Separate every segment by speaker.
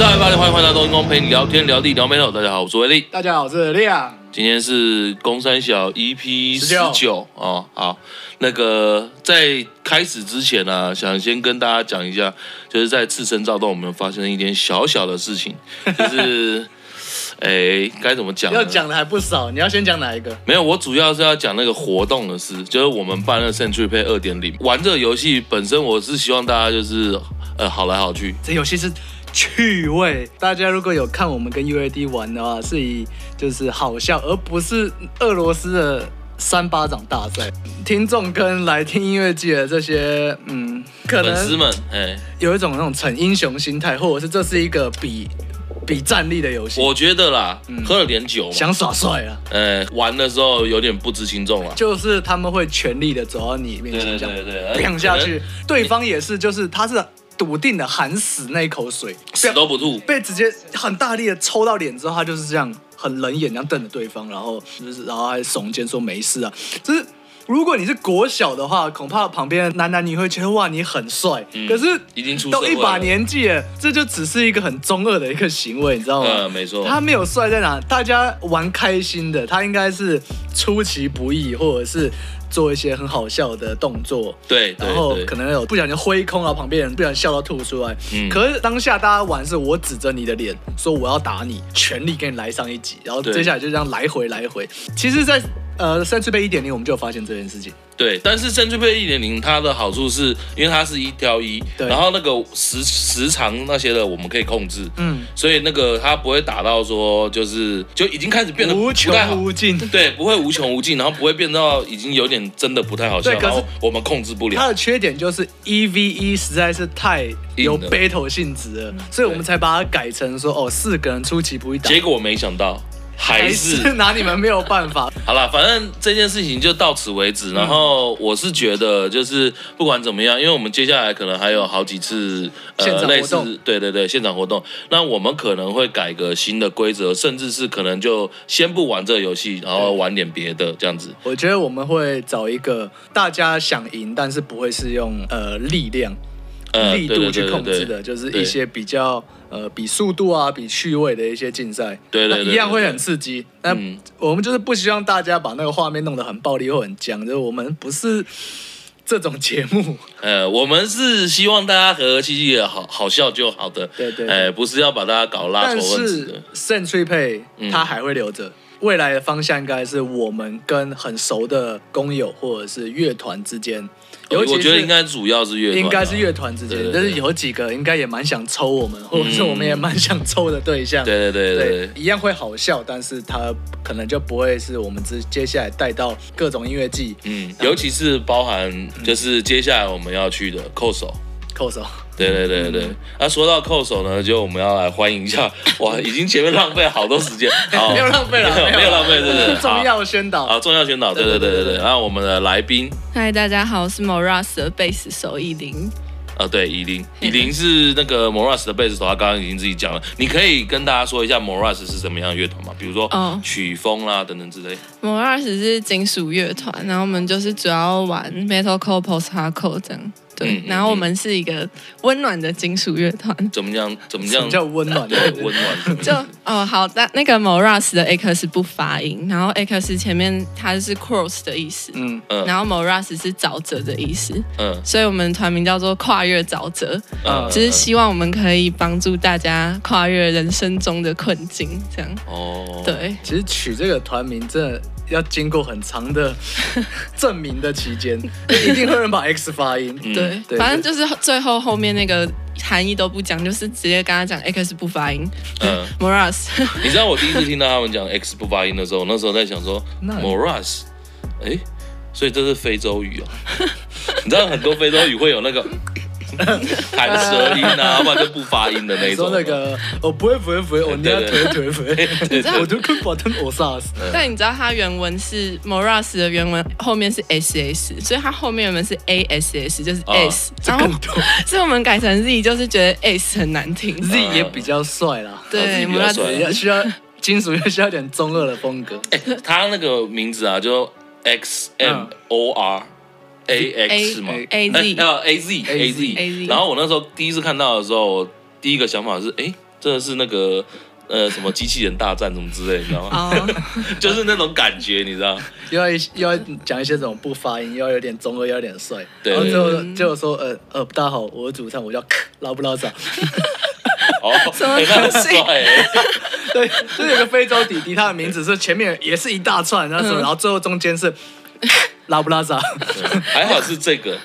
Speaker 1: 是爱八零，欢迎回到东英公陪你聊天聊地聊美头。大家好，我是威力。
Speaker 2: 大家好，我是亮。
Speaker 1: 今天是公三小 EP 十九哦。好，那个在开始之前呢、啊，想先跟大家讲一下，就是在自身躁动，我们发生一点小小的事情，就是。哎，该怎么讲？
Speaker 2: 要讲的还不少，你要先讲哪一个？
Speaker 1: 没有，我主要是要讲那个活动的事，就是我们办了 Century Pay 二点零。玩这个游戏本身，我是希望大家就是呃好来好去。
Speaker 2: 这游戏是趣味，大家如果有看我们跟 UAD 玩的话，是以就是好笑，而不是俄罗斯的三巴掌大赛。听众跟来听音乐季的这些嗯，可能粉丝们哎，有一种那种逞英雄心态，或者是这是一个比。比战力的游戏，
Speaker 1: 我觉得啦，嗯、喝了点酒，
Speaker 2: 想耍帅啊，
Speaker 1: 呃，玩的时候有点不知轻重了，
Speaker 2: 就是他们会全力的走到你面前，这样，对对对，砰下去，对方也是，就是他是笃定的含死那一口水，
Speaker 1: 死都不吐，
Speaker 2: 被直接很大力的抽到脸之后，他就是这样很冷眼这样瞪着对方，然后就 是然后还耸肩说没事啊，就是。如果你是国小的话，恐怕旁边男男女会觉得哇你很帅，嗯、可是
Speaker 1: 已经出
Speaker 2: 都一把年纪了，这就只是一个很中二的一个行为，你知道吗？
Speaker 1: 嗯，没错。
Speaker 2: 他没有帅在哪，大家玩开心的，他应该是出其不意，或者是做一些很好笑的动作，
Speaker 1: 对，
Speaker 2: 然后可能有不小心挥空了，旁边人不小心笑到吐出来。嗯，可是当下大家玩是我指着你的脸说我要打你，全力给你来上一集，然后接下来就这样来回来回。其实，在呃，Century Pay 一点零，我们就发现这件事情。
Speaker 1: 对，但是 Century Pay 一点零，它的好处是因为它是一挑一，对然后那个时时长那些的我们可以控制，嗯，所以那个它不会打到说就是就已经开始变得
Speaker 2: 无穷无尽，
Speaker 1: 对，不会无穷无尽，然后不会变到已经有点真的不太好笑，对，可是我们控制不了。
Speaker 2: 它的缺点就是一 v 一实在是太有 battle 性质了，所以我们才把它改成说哦，四个人出其不意打。
Speaker 1: 结果没想到。还是，
Speaker 2: 拿你们没有办法。
Speaker 1: 好了，反正这件事情就到此为止。然后我是觉得，就是不管怎么样，因为我们接下来可能还有好几次呃类似，对对对，现场活动。那我们可能会改个新的规则，甚至是可能就先不玩这个游戏，然后玩点别的这样子。
Speaker 2: 我觉得我们会找一个大家想赢，但是不会是用呃力量。力度去控制的，就是一些比较呃比速度啊、比趣味的一些竞赛，
Speaker 1: 对对，
Speaker 2: 一样会很刺激。那我们就是不希望大家把那个画面弄得很暴力或很僵，就是我们不是这种节目。
Speaker 1: 呃，我们是希望大家和和气气的，好好笑就好的。
Speaker 2: 对对，
Speaker 1: 哎，不是要把大家搞拉仇恨的。
Speaker 2: 但是 Century Pay 它还会留着，未来的方向应该是我们跟很熟的工友或者是乐团之间。
Speaker 1: 我觉得应该主要是乐团，
Speaker 2: 应该是乐团之间，但是有几个应该也蛮想抽我们，或者是我们也蛮想抽的对象。
Speaker 1: 对对对对，
Speaker 2: 一样会好笑，但是他可能就不会是我们之接下来带到各种音乐季。
Speaker 1: 嗯，尤其是包含就是接下来我们要去的扣手，
Speaker 2: 扣手。
Speaker 1: 对对对对，那说到扣手呢，就我们要来欢迎一下。哇，已经前面浪费好多时间，
Speaker 2: 没有浪费了，
Speaker 1: 没有浪费，对对对。
Speaker 2: 重要宣导
Speaker 1: 啊，重要宣导，对对对对对。然后我们的来宾，
Speaker 3: 嗨，大家好，我是 Morass 的贝斯手以琳。
Speaker 1: 呃，对，以琳，以琳是那个 Morass 的贝斯手，他刚刚已经自己讲了。你可以跟大家说一下 Morass 是什么样的乐团吗？比如说曲风啦等等之类。
Speaker 3: Morass 是金属乐团，然后我们就是主要玩 Metalcore、Post-Hardcore 这样。对，然后我们是一个温暖的金属乐团。
Speaker 1: 怎么样？怎么样
Speaker 2: 叫温暖
Speaker 1: 的？温暖。
Speaker 3: 就哦，好，那那个 Morass 的 X 不发音，然后 X 前面它是 cross 的意思，嗯嗯，然后 Morass 是沼泽的意思，嗯，所以我们团名叫做跨越沼泽，嗯，就是希望我们可以帮助大家跨越人生中的困境，这样。哦，对，
Speaker 2: 其实取这个团名这。要经过很长的 证明的期间，一定会有人把 X 发音。
Speaker 3: 嗯、对，对反正就是最后后面那个含义都不讲，就是直接跟他讲 X 不发音。嗯，Morass。
Speaker 1: 你知道我第一次听到他们讲 X 不发音的时候，那时候在想说，Morass，哎，所以这是非洲语哦。你知道很多非洲语会有那个。弹舌音啊，不然就不发音的那种。
Speaker 2: 说那个，我，不会不会不会，我 你要推推推，我就跟把他我杀死。
Speaker 3: 但你知道它原文是 Morass 的原文后面是 SS，所以它后面原文是 ASS，就是 S。然后，所以我们改成 Z，就是觉得 S 很难听
Speaker 2: ，Z 也比较帅啦。
Speaker 3: 对
Speaker 2: ，Morass 需要金属又需要点中二的风格。
Speaker 1: 哎，他那个名字啊，就 X M O R。A X 吗
Speaker 3: ？A Z，
Speaker 1: 还有 A Z A Z。然后我那时候第一次看到的时候，第一个想法是，哎，真的是那个呃什么机器人大战什么之类，你知道吗？就是那种感觉，你知道？
Speaker 2: 又要又要讲一些这种不发音，又要有点中二，又要有点帅。对，然后最后最后说呃呃大家好，我是主唱，我叫拉布拉萨。
Speaker 1: 哦，什么东西？
Speaker 2: 对，就是有个非洲弟弟，他的名字是前面也是一大串，然后然后最后中间是拉布拉萨。
Speaker 1: 还好是这个，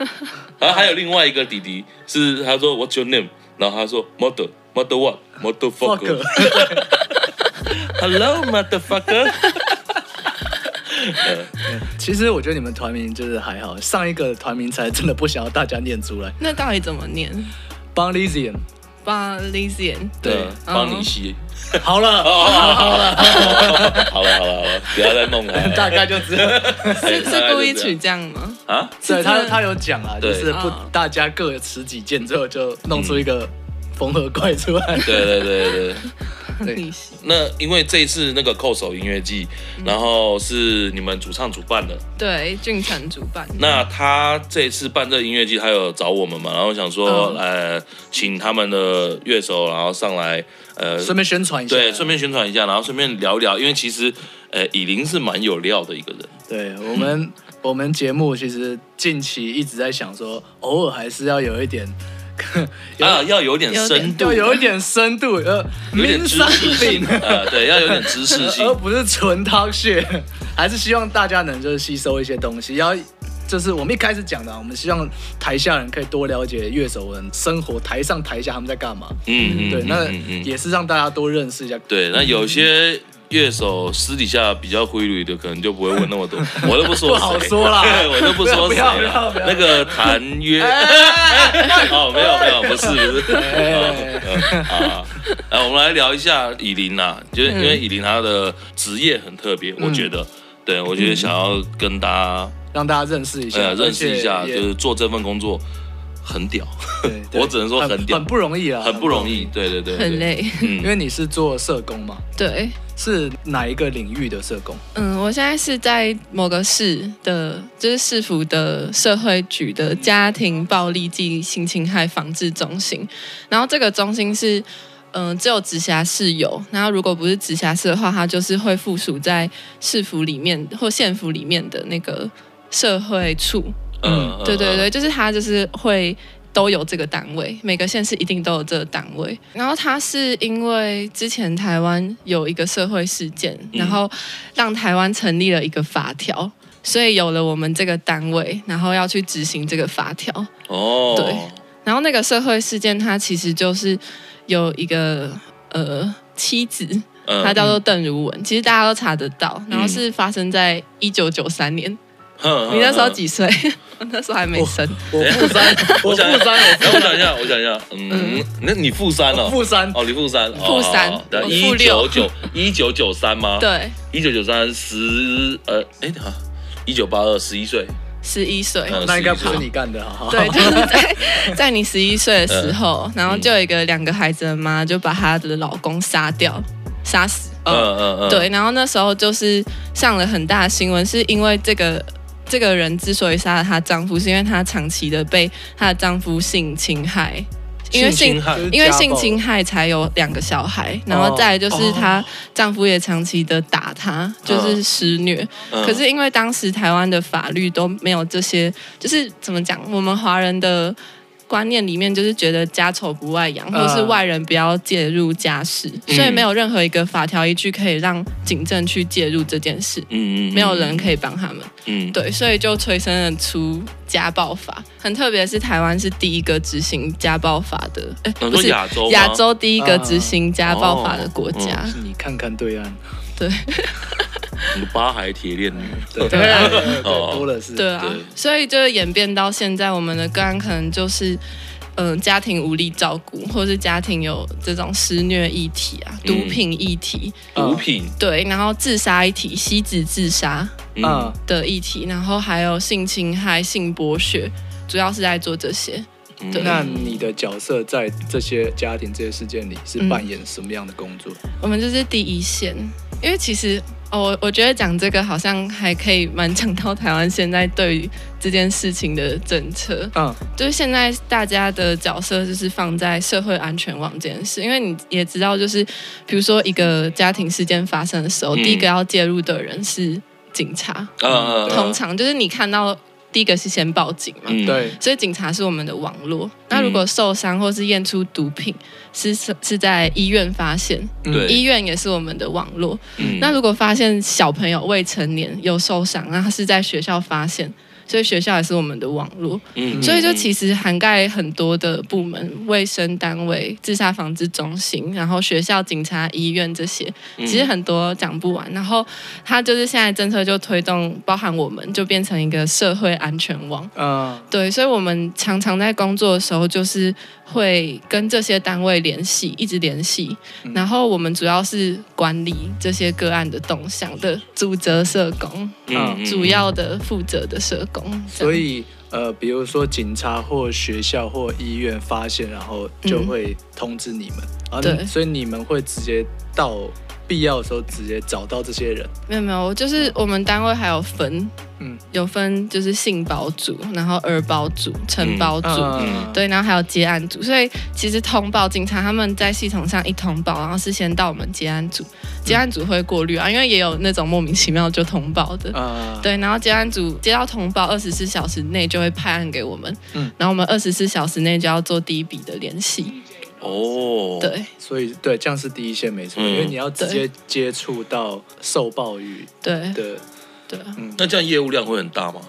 Speaker 1: 然后还有另外一个弟弟是他说 What's your name？然后他说 Mother Mother what Motherfucker。Hello Motherfucker。
Speaker 2: 其实我觉得你们团名就是还好，上一个团名才真的不想要大家念出来。
Speaker 3: 那到底怎么念
Speaker 2: ？Bonlysian。
Speaker 3: Bonlysian。
Speaker 1: 对，邦尼西。
Speaker 2: 好了，
Speaker 1: 好了，好了，好了，好了，不要再弄了。
Speaker 2: 大概就知道
Speaker 3: 是是故意取这样吗？
Speaker 1: 啊，
Speaker 2: 对他他有讲啊，就是不大家各持己见，之后就弄出一个缝合怪出来。
Speaker 1: 对对对对。对，那因为这一次那个扣手音乐季，然后是你们主唱主办的，
Speaker 3: 对，俊成主办。
Speaker 1: 那他这一次办这个音乐季，他有找我们嘛？然后想说，呃，请他们的乐手，然后上来，呃，
Speaker 2: 顺便宣传一下，
Speaker 1: 对，顺便宣传一下，然后顺便聊一聊，因为其实，呃，以琳是蛮有料的一个人。
Speaker 2: 对我们，我们节目其实近期一直在想说，偶尔还是要有一点。
Speaker 1: 啊，要有点深度，
Speaker 2: 要有一点深度，呃，
Speaker 1: 有点知识性，呃，对，要有点知识性，
Speaker 2: 而不是纯 talk shit，还是希望大家能就是吸收一些东西，要就是我们一开始讲的，我们希望台下人可以多了解乐手们生活，台上台下他们在干嘛，嗯，对，那也是让大家多认识一下，
Speaker 1: 对，那有些。乐手私底下比较规律的，可能就不会问那么多，我都不说谁，
Speaker 2: 不好说啦，
Speaker 1: 我都不说谁 了。那个谭约，哦，没有没有，不是不是，啊，来我们来聊一下以琳呐，就是因为以琳她的职业很特别，我觉得，对我觉得想要跟大家
Speaker 2: 让大家认识一下，
Speaker 1: 认识一下，就是做这份工作很屌，我只能说很屌，
Speaker 2: 很不容易啊，
Speaker 1: 很不容易，对对对，
Speaker 3: 很累，
Speaker 2: 因为你是做社工嘛，
Speaker 3: 对。
Speaker 2: 是哪一个领域的社工？
Speaker 3: 嗯，我现在是在某个市的，就是市府的社会局的家庭暴力及性侵害防治中心。然后这个中心是，嗯、呃，只有直辖市有。然后如果不是直辖市的话，它就是会附属在市府里面或县府里面的那个社会处。嗯，对对对，就是他就是会。都有这个单位，每个县市一定都有这个单位。然后他是因为之前台湾有一个社会事件，然后让台湾成立了一个法条，所以有了我们这个单位，然后要去执行这个法条。哦，对。然后那个社会事件，它其实就是有一个呃妻子，她叫做邓如文，其实大家都查得到。然后是发生在一九九三年。你那时候几岁？我 那时候还没生。
Speaker 2: 我负三，我负三。
Speaker 1: 我想一下，我想一下。嗯，那你负三了？
Speaker 2: 负三。
Speaker 1: 哦，你负三。
Speaker 3: 负三。
Speaker 1: 一九九一九九三吗？
Speaker 3: 对。
Speaker 1: 一九九三十呃，哎，好，一九八二，十一岁。
Speaker 3: 十一岁。
Speaker 2: 那应该不是你干的，哈。
Speaker 3: 对，就是在 在你十一岁的时候，然后就有一个两个孩子的妈就把她的老公杀掉，杀死。嗯嗯嗯。对，然后那时候就是上了很大的新闻，是因为这个。这个人之所以杀了她丈夫，是因为她长期的被她的丈夫性侵害，因为性因为性侵害才有两个小孩，然后再来就是她丈夫也长期的打她，就是施虐。可是因为当时台湾的法律都没有这些，就是怎么讲，我们华人的。观念里面就是觉得家丑不外扬，或者是外人不要介入家事，嗯、所以没有任何一个法条依据可以让警政去介入这件事。嗯嗯，没有人可以帮他们。嗯，对，所以就催生了出家暴法。很特别是台湾是第一个执行家暴法的，哎、欸，不是亚洲，亚洲第一个执行家暴法的国家。
Speaker 2: 是你看看对岸，
Speaker 1: 对。八海铁链女？
Speaker 2: 对对啊，多了是。
Speaker 3: 对啊，所以就演变到现在，我们的个案可能就是，嗯，家庭无力照顾，或是家庭有这种施虐议题啊，毒品议题，
Speaker 1: 毒品
Speaker 3: 对，然后自杀议题，吸子自杀嗯的议题，然后还有性侵害、性剥削，主要是在做这些。
Speaker 2: 对，那你的角色在这些家庭、这些事件里是扮演什么样的工作？
Speaker 3: 我们就是第一线，因为其实。哦，我我觉得讲这个好像还可以蛮讲到台湾现在对于这件事情的政策。嗯，就是现在大家的角色就是放在社会安全网这件事，因为你也知道，就是比如说一个家庭事件发生的时候，嗯、第一个要介入的人是警察。嗯，通常就是你看到。第一个是先报警嘛，对，所以警察是我们的网络。那如果受伤或是验出毒品，是是在医院发现，对，医院也是我们的网络。那如果发现小朋友未成年有受伤，那他是在学校发现。所以学校也是我们的网络，嗯，所以就其实涵盖很多的部门，卫生单位、自杀防治中心，然后学校、警察、医院这些，其实很多讲不完。然后他就是现在政策就推动，包含我们就变成一个社会安全网，嗯，对，所以我们常常在工作的时候就是。会跟这些单位联系，一直联系。然后我们主要是管理这些个案的动向的主责社工，嗯，主要的负责的社工。
Speaker 2: 所以，呃，比如说警察或学校或医院发现，然后就会通知你们。嗯、啊，对，所以你们会直接到。必要的时候直接找到这些人。
Speaker 3: 没有没有，就是我们单位还有分，嗯，有分就是信保组，然后儿保组、承保组，嗯、对，然后还有接案组。所以其实通报警察他们在系统上一通报，然后是先到我们接案组，接案组会过滤啊，因为也有那种莫名其妙就通报的，嗯、对，然后接案组接到通报，二十四小时内就会派案给我们，嗯，然后我们二十四小时内就要做第一笔的联系。
Speaker 1: 哦，
Speaker 3: 对，
Speaker 2: 所以对，这样是第一线没错，嗯、因为你要直接接触到受暴雨，
Speaker 3: 对。
Speaker 2: 的，
Speaker 3: 对，对。
Speaker 1: 嗯，那这样业务量会很大吗？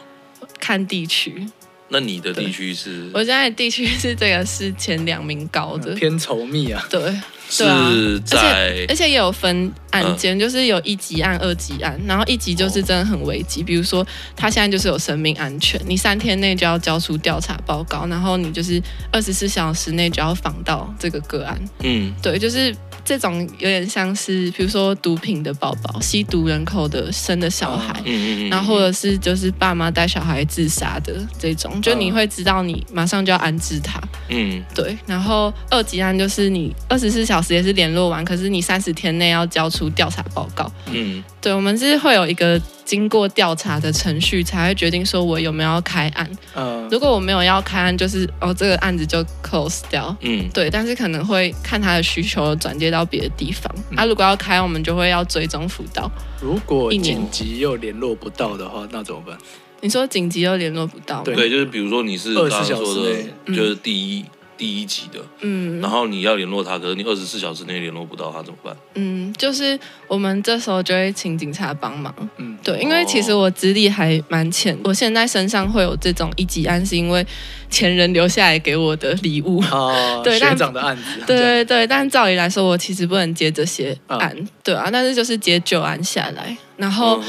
Speaker 3: 看地区。
Speaker 1: 那你的地区是？
Speaker 3: 我现在的地区是这个是前两名高的，
Speaker 2: 偏稠密啊。
Speaker 3: 对，
Speaker 1: 是在，
Speaker 3: 而且而且也有分案件，就是有一级案、二级案，然后一级就是真的很危急，比如说他现在就是有生命安全，你三天内就要交出调查报告，然后你就是二十四小时内就要访到这个个案。嗯，对，就是。这种有点像是，比如说毒品的宝宝、吸毒人口的生的小孩，嗯、然后或者是就是爸妈带小孩自杀的这种，就你会知道你马上就要安置他。嗯，对。然后二级案就是你二十四小时也是联络完，可是你三十天内要交出调查报告。嗯，对，我们是会有一个。经过调查的程序才会决定说我有没有要开案。嗯，如果我没有要开案，就是哦这个案子就 close 掉。嗯，对，但是可能会看他的需求转接到别的地方。他、嗯啊、如果要开，我们就会要追踪辅导。
Speaker 2: 如果紧急又联络不到的话，那怎么办？
Speaker 3: 你说紧急又联络不到？
Speaker 1: 对，就是比如说你是刚刚说的，就是第一。第一级的，嗯，然后你要联络他，可是你二十四小时内联络不到他怎么办？
Speaker 3: 嗯，就是我们这时候就会请警察帮忙，嗯，对，因为其实我资历还蛮浅，我现在身上会有这种一级案，是因为前人留下来给我的礼物，
Speaker 2: 哦，对，学长的案子，
Speaker 3: 对对对，但照理来说，我其实不能接这些案，哦、对啊，但是就是接旧案下来，然后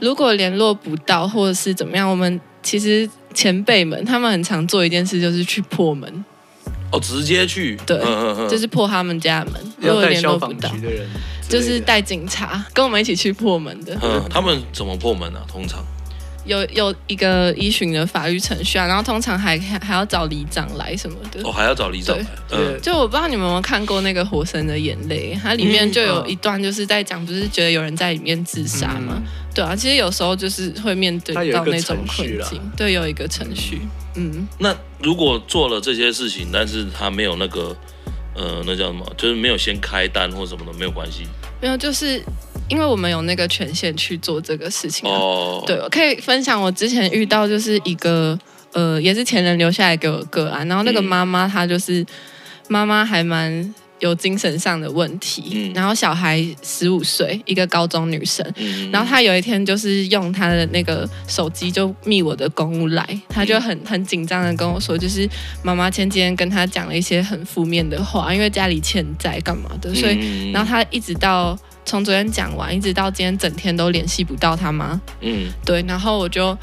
Speaker 3: 如果联络不到或者是怎么样，我们其实前辈们他们很常做一件事，就是去破门。
Speaker 1: 哦，直接去，
Speaker 3: 对，就是破他们家门，
Speaker 2: 如果联络不到，
Speaker 3: 就是带警察跟我们一起去破门的。
Speaker 1: 嗯，他们怎么破门呢？通常
Speaker 3: 有有一个依循的法律程序啊，然后通常还还要找里长来什么的。
Speaker 1: 哦，还要找里长来。
Speaker 3: 对，就我不知道你们有没有看过那个《火神的眼泪》，它里面就有一段就是在讲，不是觉得有人在里面自杀吗？对啊，其实有时候就是会面对到那种困境，对，有一个程序。嗯，
Speaker 1: 那如果做了这些事情，但是他没有那个，呃，那叫什么？就是没有先开单或什么的，没有关系。
Speaker 3: 没有，就是因为我们有那个权限去做这个事情。哦，对，我可以分享我之前遇到就是一个，呃，也是前人留下来给我个案，然后那个妈妈她就是妈妈还蛮。有精神上的问题，嗯、然后小孩十五岁，一个高中女生，嗯、然后她有一天就是用她的那个手机就密我的公务来，她就很很紧张的跟我说，就是妈妈前几天跟她讲了一些很负面的话，因为家里欠债干嘛的，所以然后她一直到从昨天讲完，一直到今天整天都联系不到他妈，嗯，对，然后我就。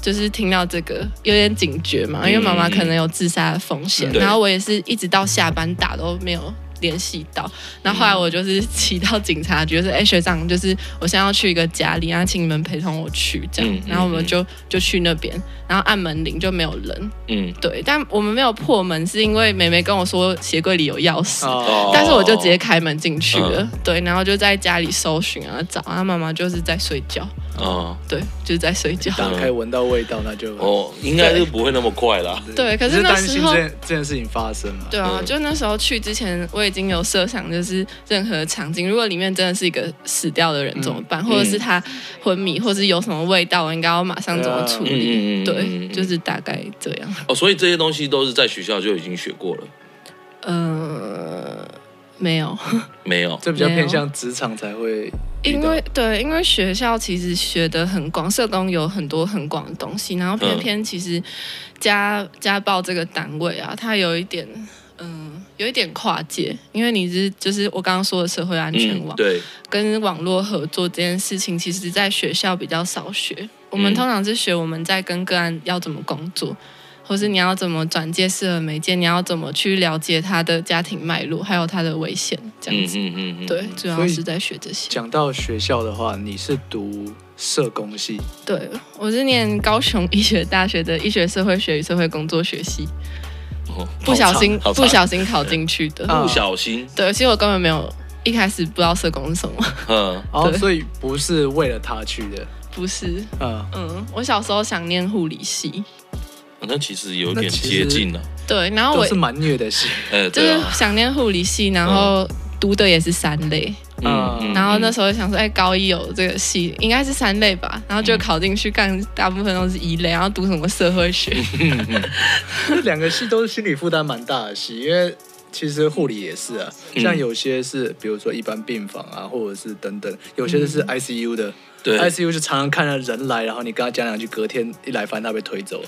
Speaker 3: 就是听到这个有点警觉嘛，因为妈妈可能有自杀的风险，嗯、然后我也是一直到下班打都没有联系到。然后后来我就是骑到警察局，就是哎学长，就是我现在要去一个家里，然后请你们陪同我去这样。然后我们就就去那边，然后按门铃就没有人。嗯，对，但我们没有破门，是因为妹妹跟我说鞋柜里有钥匙，哦、但是我就直接开门进去了。嗯、对，然后就在家里搜寻啊找，然后妈妈就是在睡觉。哦，对，就是在睡觉。
Speaker 2: 打开闻到味道，那就
Speaker 1: 哦，应该是不会那么快啦。
Speaker 3: 对，可是那时候
Speaker 2: 这件这件事情发生了。
Speaker 3: 对啊，就那时候去之前，我已经有设想，就是任何场景，如果里面真的是一个死掉的人怎么办，或者是他昏迷，或是有什么味道，我应该要马上怎么处理？对，就是大概这样。
Speaker 1: 哦，所以这些东西都是在学校就已经学过了。
Speaker 3: 呃，没有，
Speaker 1: 没有，
Speaker 2: 这比较偏向职场才会。
Speaker 3: 因为对，因为学校其实学的很广，社工有很多很广的东西，然后偏偏其实家家暴这个单位啊，它有一点嗯，有一点跨界，因为你是就是我刚刚说的社会安全网，
Speaker 1: 嗯、对，
Speaker 3: 跟网络合作这件事情，其实在学校比较少学，我们通常是学我们在跟个案要怎么工作。或是你要怎么转介适合媒介？你要怎么去了解他的家庭脉络，还有他的危险这样子？嗯嗯嗯嗯。对，主要是在学这些。
Speaker 2: 讲到学校的话，你是读社工系？
Speaker 3: 对，我是念高雄医学大学的医学社会学与社会工作学系。哦，不小心不小心考进去的。
Speaker 1: 不小心。
Speaker 3: 对，其实我根本没有一开始不知道社工是什么。
Speaker 2: 嗯。哦，所以不是为了他去的。
Speaker 3: 不是。嗯嗯，我小时候想念护理系。
Speaker 1: 那其实有点接近了，
Speaker 3: 对，然后我
Speaker 2: 是蛮虐的系，
Speaker 3: 就是想念护理系，然后读的也是三类，嗯，然后那时候想说，哎，高一有这个系，应该是三类吧，然后就考进去，干大部分都是一类，然后读什么社会学，
Speaker 2: 这两个系都是心理负担蛮大的系，因为其实护理也是啊，像有些是比如说一般病房啊，或者是等等，有些是 ICU 的，对，ICU 就常常看到人来，然后你跟他讲两句，隔天一来发现他被推走。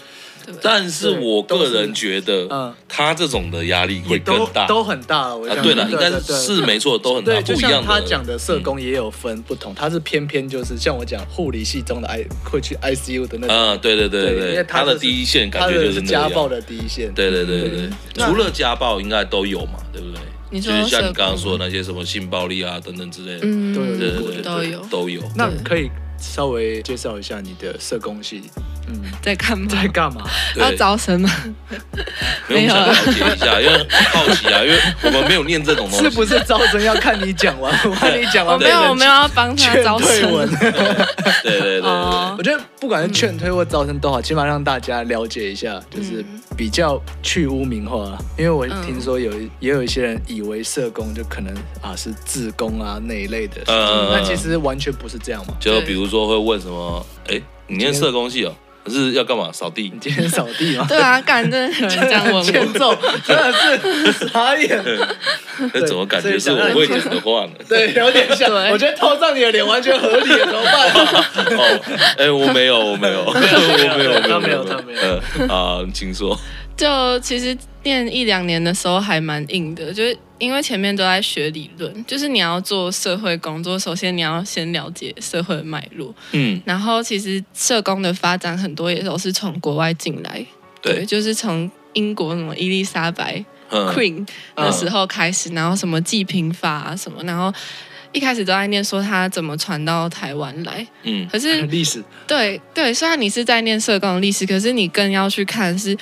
Speaker 1: 但是我个人觉得，嗯，他这种的压力会更大，
Speaker 2: 都很大。我啊，
Speaker 1: 对了，应该是没错，都很大，不一样的。
Speaker 2: 他讲的社工也有分不同，他是偏偏就是像我讲护理系中的 I 会去 ICU 的那种。
Speaker 1: 嗯，对对对对，因为他的第一线感觉就是
Speaker 2: 家暴的第一线。
Speaker 1: 对对对对，除了家暴应该都有嘛，对不对？就是像你刚刚说的那些什么性暴力啊等等之类的，
Speaker 2: 嗯，
Speaker 3: 对对对，都有
Speaker 1: 都有。
Speaker 2: 那可以稍微介绍一下你的社工系。
Speaker 3: 嗯，在干嘛？
Speaker 2: 在干嘛？
Speaker 3: 要招生吗？
Speaker 1: 没有，了解一下，因为好奇啊，因为我们没有念这种东西。
Speaker 2: 是不是招生要看你讲完？我看你讲完，
Speaker 3: 没有，我没有要帮他招生。
Speaker 1: 对对对，
Speaker 2: 我觉得不管是劝退或招生都好，起码让大家了解一下，就是比较去污名化。因为我听说有也有一些人以为社工就可能啊是自工啊那一类的，那其实完全不是这样嘛。
Speaker 1: 就比如说会问什么，哎，你念社工系哦？可是要干嘛？扫地？
Speaker 2: 你今天扫地吗？
Speaker 3: 对啊，干真的有人这样问，
Speaker 2: 欠揍，真的是傻眼。
Speaker 1: 那怎么感觉是我会讲的话呢？
Speaker 2: 对，有点像。我觉得套上你的脸完全合理，怎么办？
Speaker 1: 哦，哎，我没有，我没有，我没有，没有，
Speaker 2: 他没有，他没有。
Speaker 1: 啊，请说。
Speaker 3: 就其实念一两年的时候还蛮硬的，就是因为前面都在学理论，就是你要做社会工作，首先你要先了解社会脉络，嗯，然后其实社工的发展很多也都是从国外进来，对，对，就是从英国什么伊丽莎白 Queen 的时候开始，然后什么济贫法啊什么，然后。一开始都在念说他怎么传到台湾来，嗯，可是
Speaker 2: 历史，
Speaker 3: 对对，虽然你是在念社工的历史，可是你更要去看是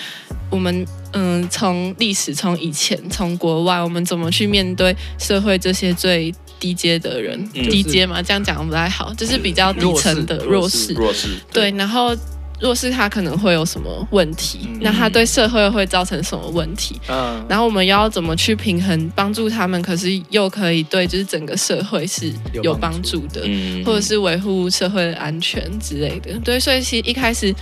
Speaker 3: 我们嗯从历史从以前从国外我们怎么去面对社会这些最低阶的人，嗯、低阶嘛，这样讲不太好，就是比较底层的弱势
Speaker 1: 弱势，
Speaker 3: 对，然后。若是他可能会有什么问题，那他对社会会造成什么问题？嗯，然后我们要怎么去平衡，帮助他们，可是又可以对就是整个社会是有帮助的，嗯，或者是维护社会的安全之类的。对，所以其实一开始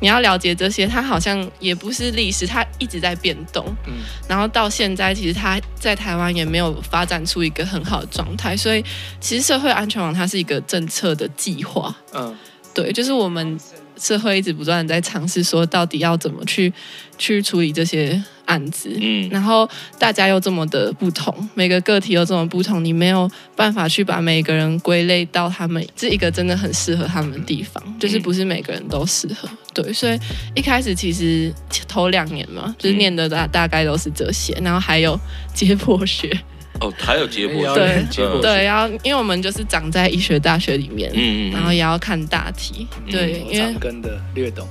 Speaker 3: 你要了解这些，它好像也不是历史，它一直在变动。嗯，然后到现在，其实它在台湾也没有发展出一个很好的状态。所以其实社会安全网它是一个政策的计划。嗯，对，就是我们。社会一直不断在尝试说，到底要怎么去去处理这些案子，嗯，然后大家又这么的不同，每个个体又这么不同，你没有办法去把每个人归类到他们这一个真的很适合他们的地方，就是不是每个人都适合，对，所以一开始其实头两年嘛，就是念的大大概都是这些，然后还有解剖学。
Speaker 1: 哦，还有解剖学，
Speaker 3: 对对，然后因为我们就是长在医学大学里面，嗯嗯，然后也要看大题，对，因为
Speaker 2: 长根的略懂。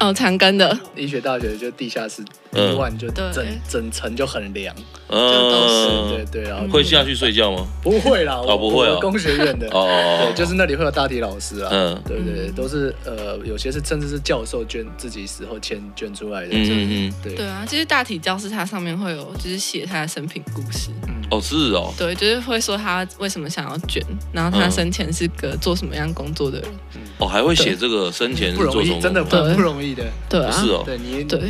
Speaker 3: 哦，长庚的。
Speaker 2: 医学大学就地下室，一晚就整整层就很凉，嗯，对对，然后
Speaker 1: 会下去睡觉吗？
Speaker 2: 不会啦，
Speaker 1: 我不会啊，
Speaker 2: 工学院的哦，对，就是那里会有大体老师啊，嗯，对对对，都是呃，有些是甚至是教授捐自己死后签捐出来的，嗯
Speaker 3: 嗯，对。对。啊，其实大体教室它上面会有就是写他的生平故事，嗯。
Speaker 1: 哦是哦，
Speaker 3: 对，就是会说他为什么想要捐，然后他生前是个做什么样工作的人，
Speaker 1: 哦还会写这个生前
Speaker 2: 不容易，真的很不容易。
Speaker 3: 对啊，
Speaker 1: 是哦，
Speaker 2: 对你
Speaker 3: 对，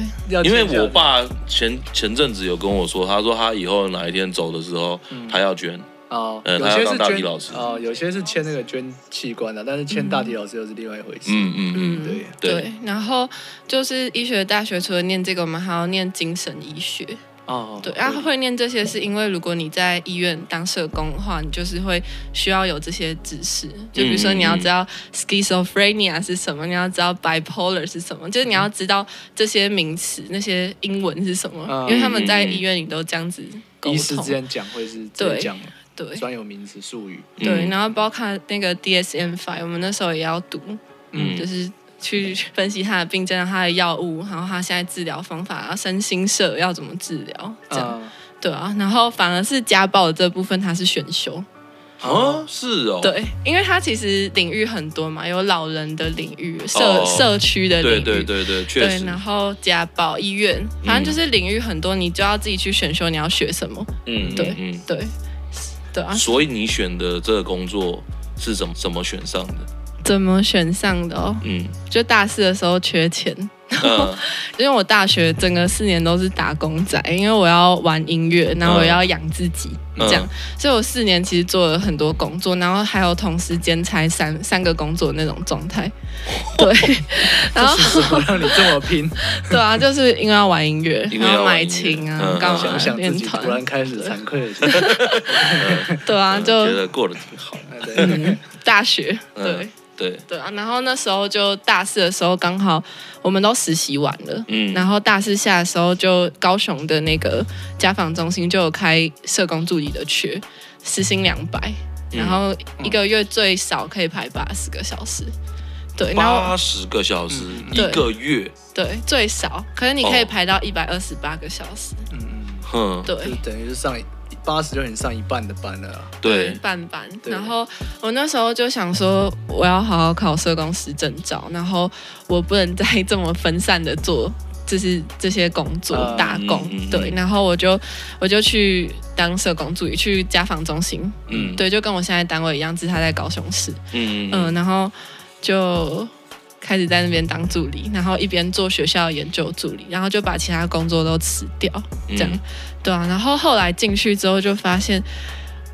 Speaker 1: 因为我爸前前阵子有跟我说，他说他以后哪一天走的时候，他要捐。
Speaker 2: 哦，有些是捐哦，有些是签那个捐器官的，但是签大体老师又是另外一回事。嗯嗯
Speaker 3: 嗯，对。对。然后就是医学大学除了念这个，我们还要念精神医学。哦，对，然后会念这些是因为如果你在医院当社工的话，你就是会需要有这些知识，就比如说你要知道 schizophrenia 是什么，你要知道 bipolar 是什么，就是你要知道这些名词，那些英文是什么，因为他们在医院里都这样子沟通。医师
Speaker 2: 之间讲会是对讲对专有名词术语。
Speaker 3: 对，然后包括那个 DSM-5，我们那时候也要读，嗯，就是。去分析他的病症、他的药物，然后他现在治疗方法，然后身心社要怎么治疗，这样、uh, 对啊。然后反而是家暴的这部分，他是选修。
Speaker 1: 哦，是哦。
Speaker 3: 对，因为他其实领域很多嘛，有老人的领域、社、oh, 社区的领域，
Speaker 1: 对对对对，确实。对，
Speaker 3: 然后家暴医院，反正就是领域很多，你就要自己去选修，你要学什么。嗯，对，嗯，对，对啊。
Speaker 1: 所以你选的这个工作是怎么怎么选上的？
Speaker 3: 怎么选上的哦？嗯，就大四的时候缺钱，然后 因为我大学整个四年都是打工仔，因为我要玩音乐，然后我要养自己，这样，所以我四年其实做了很多工作，然后还有同时兼差三三个工作那种状态。对，然后
Speaker 2: 让你这么拼？
Speaker 3: 对啊，就是因为要玩音乐，然后买琴啊，刚好练团，
Speaker 2: 突然开始惭愧了。
Speaker 3: 对啊，就
Speaker 1: 觉得过得挺好。
Speaker 3: 嗯，大学对。
Speaker 1: 对。
Speaker 3: 对啊，然后那时候就大四的时候，刚好我们都实习完了，嗯，然后大四下的时候，就高雄的那个家访中心就有开社工助理的缺，时薪两百，然后一个月最少可以排八十个小时，对，
Speaker 1: 八十个小时一个月，
Speaker 3: 对，最少，可是你可以排到一百二十八个小时，嗯嗯，
Speaker 2: 哼，对，等于是上。八十就能上一半的班了，
Speaker 1: 对，
Speaker 3: 半班。然后我那时候就想说，我要好好考社工师证照，然后我不能再这么分散的做，就是这些工作打工。对，然后我就我就去当社工助理，去家访中心。嗯，对，就跟我现在单位一样，只是他在高雄市。嗯嗯，然后就。开始在那边当助理，然后一边做学校研究助理，然后就把其他工作都辞掉，这样，嗯、对啊。然后后来进去之后就发现，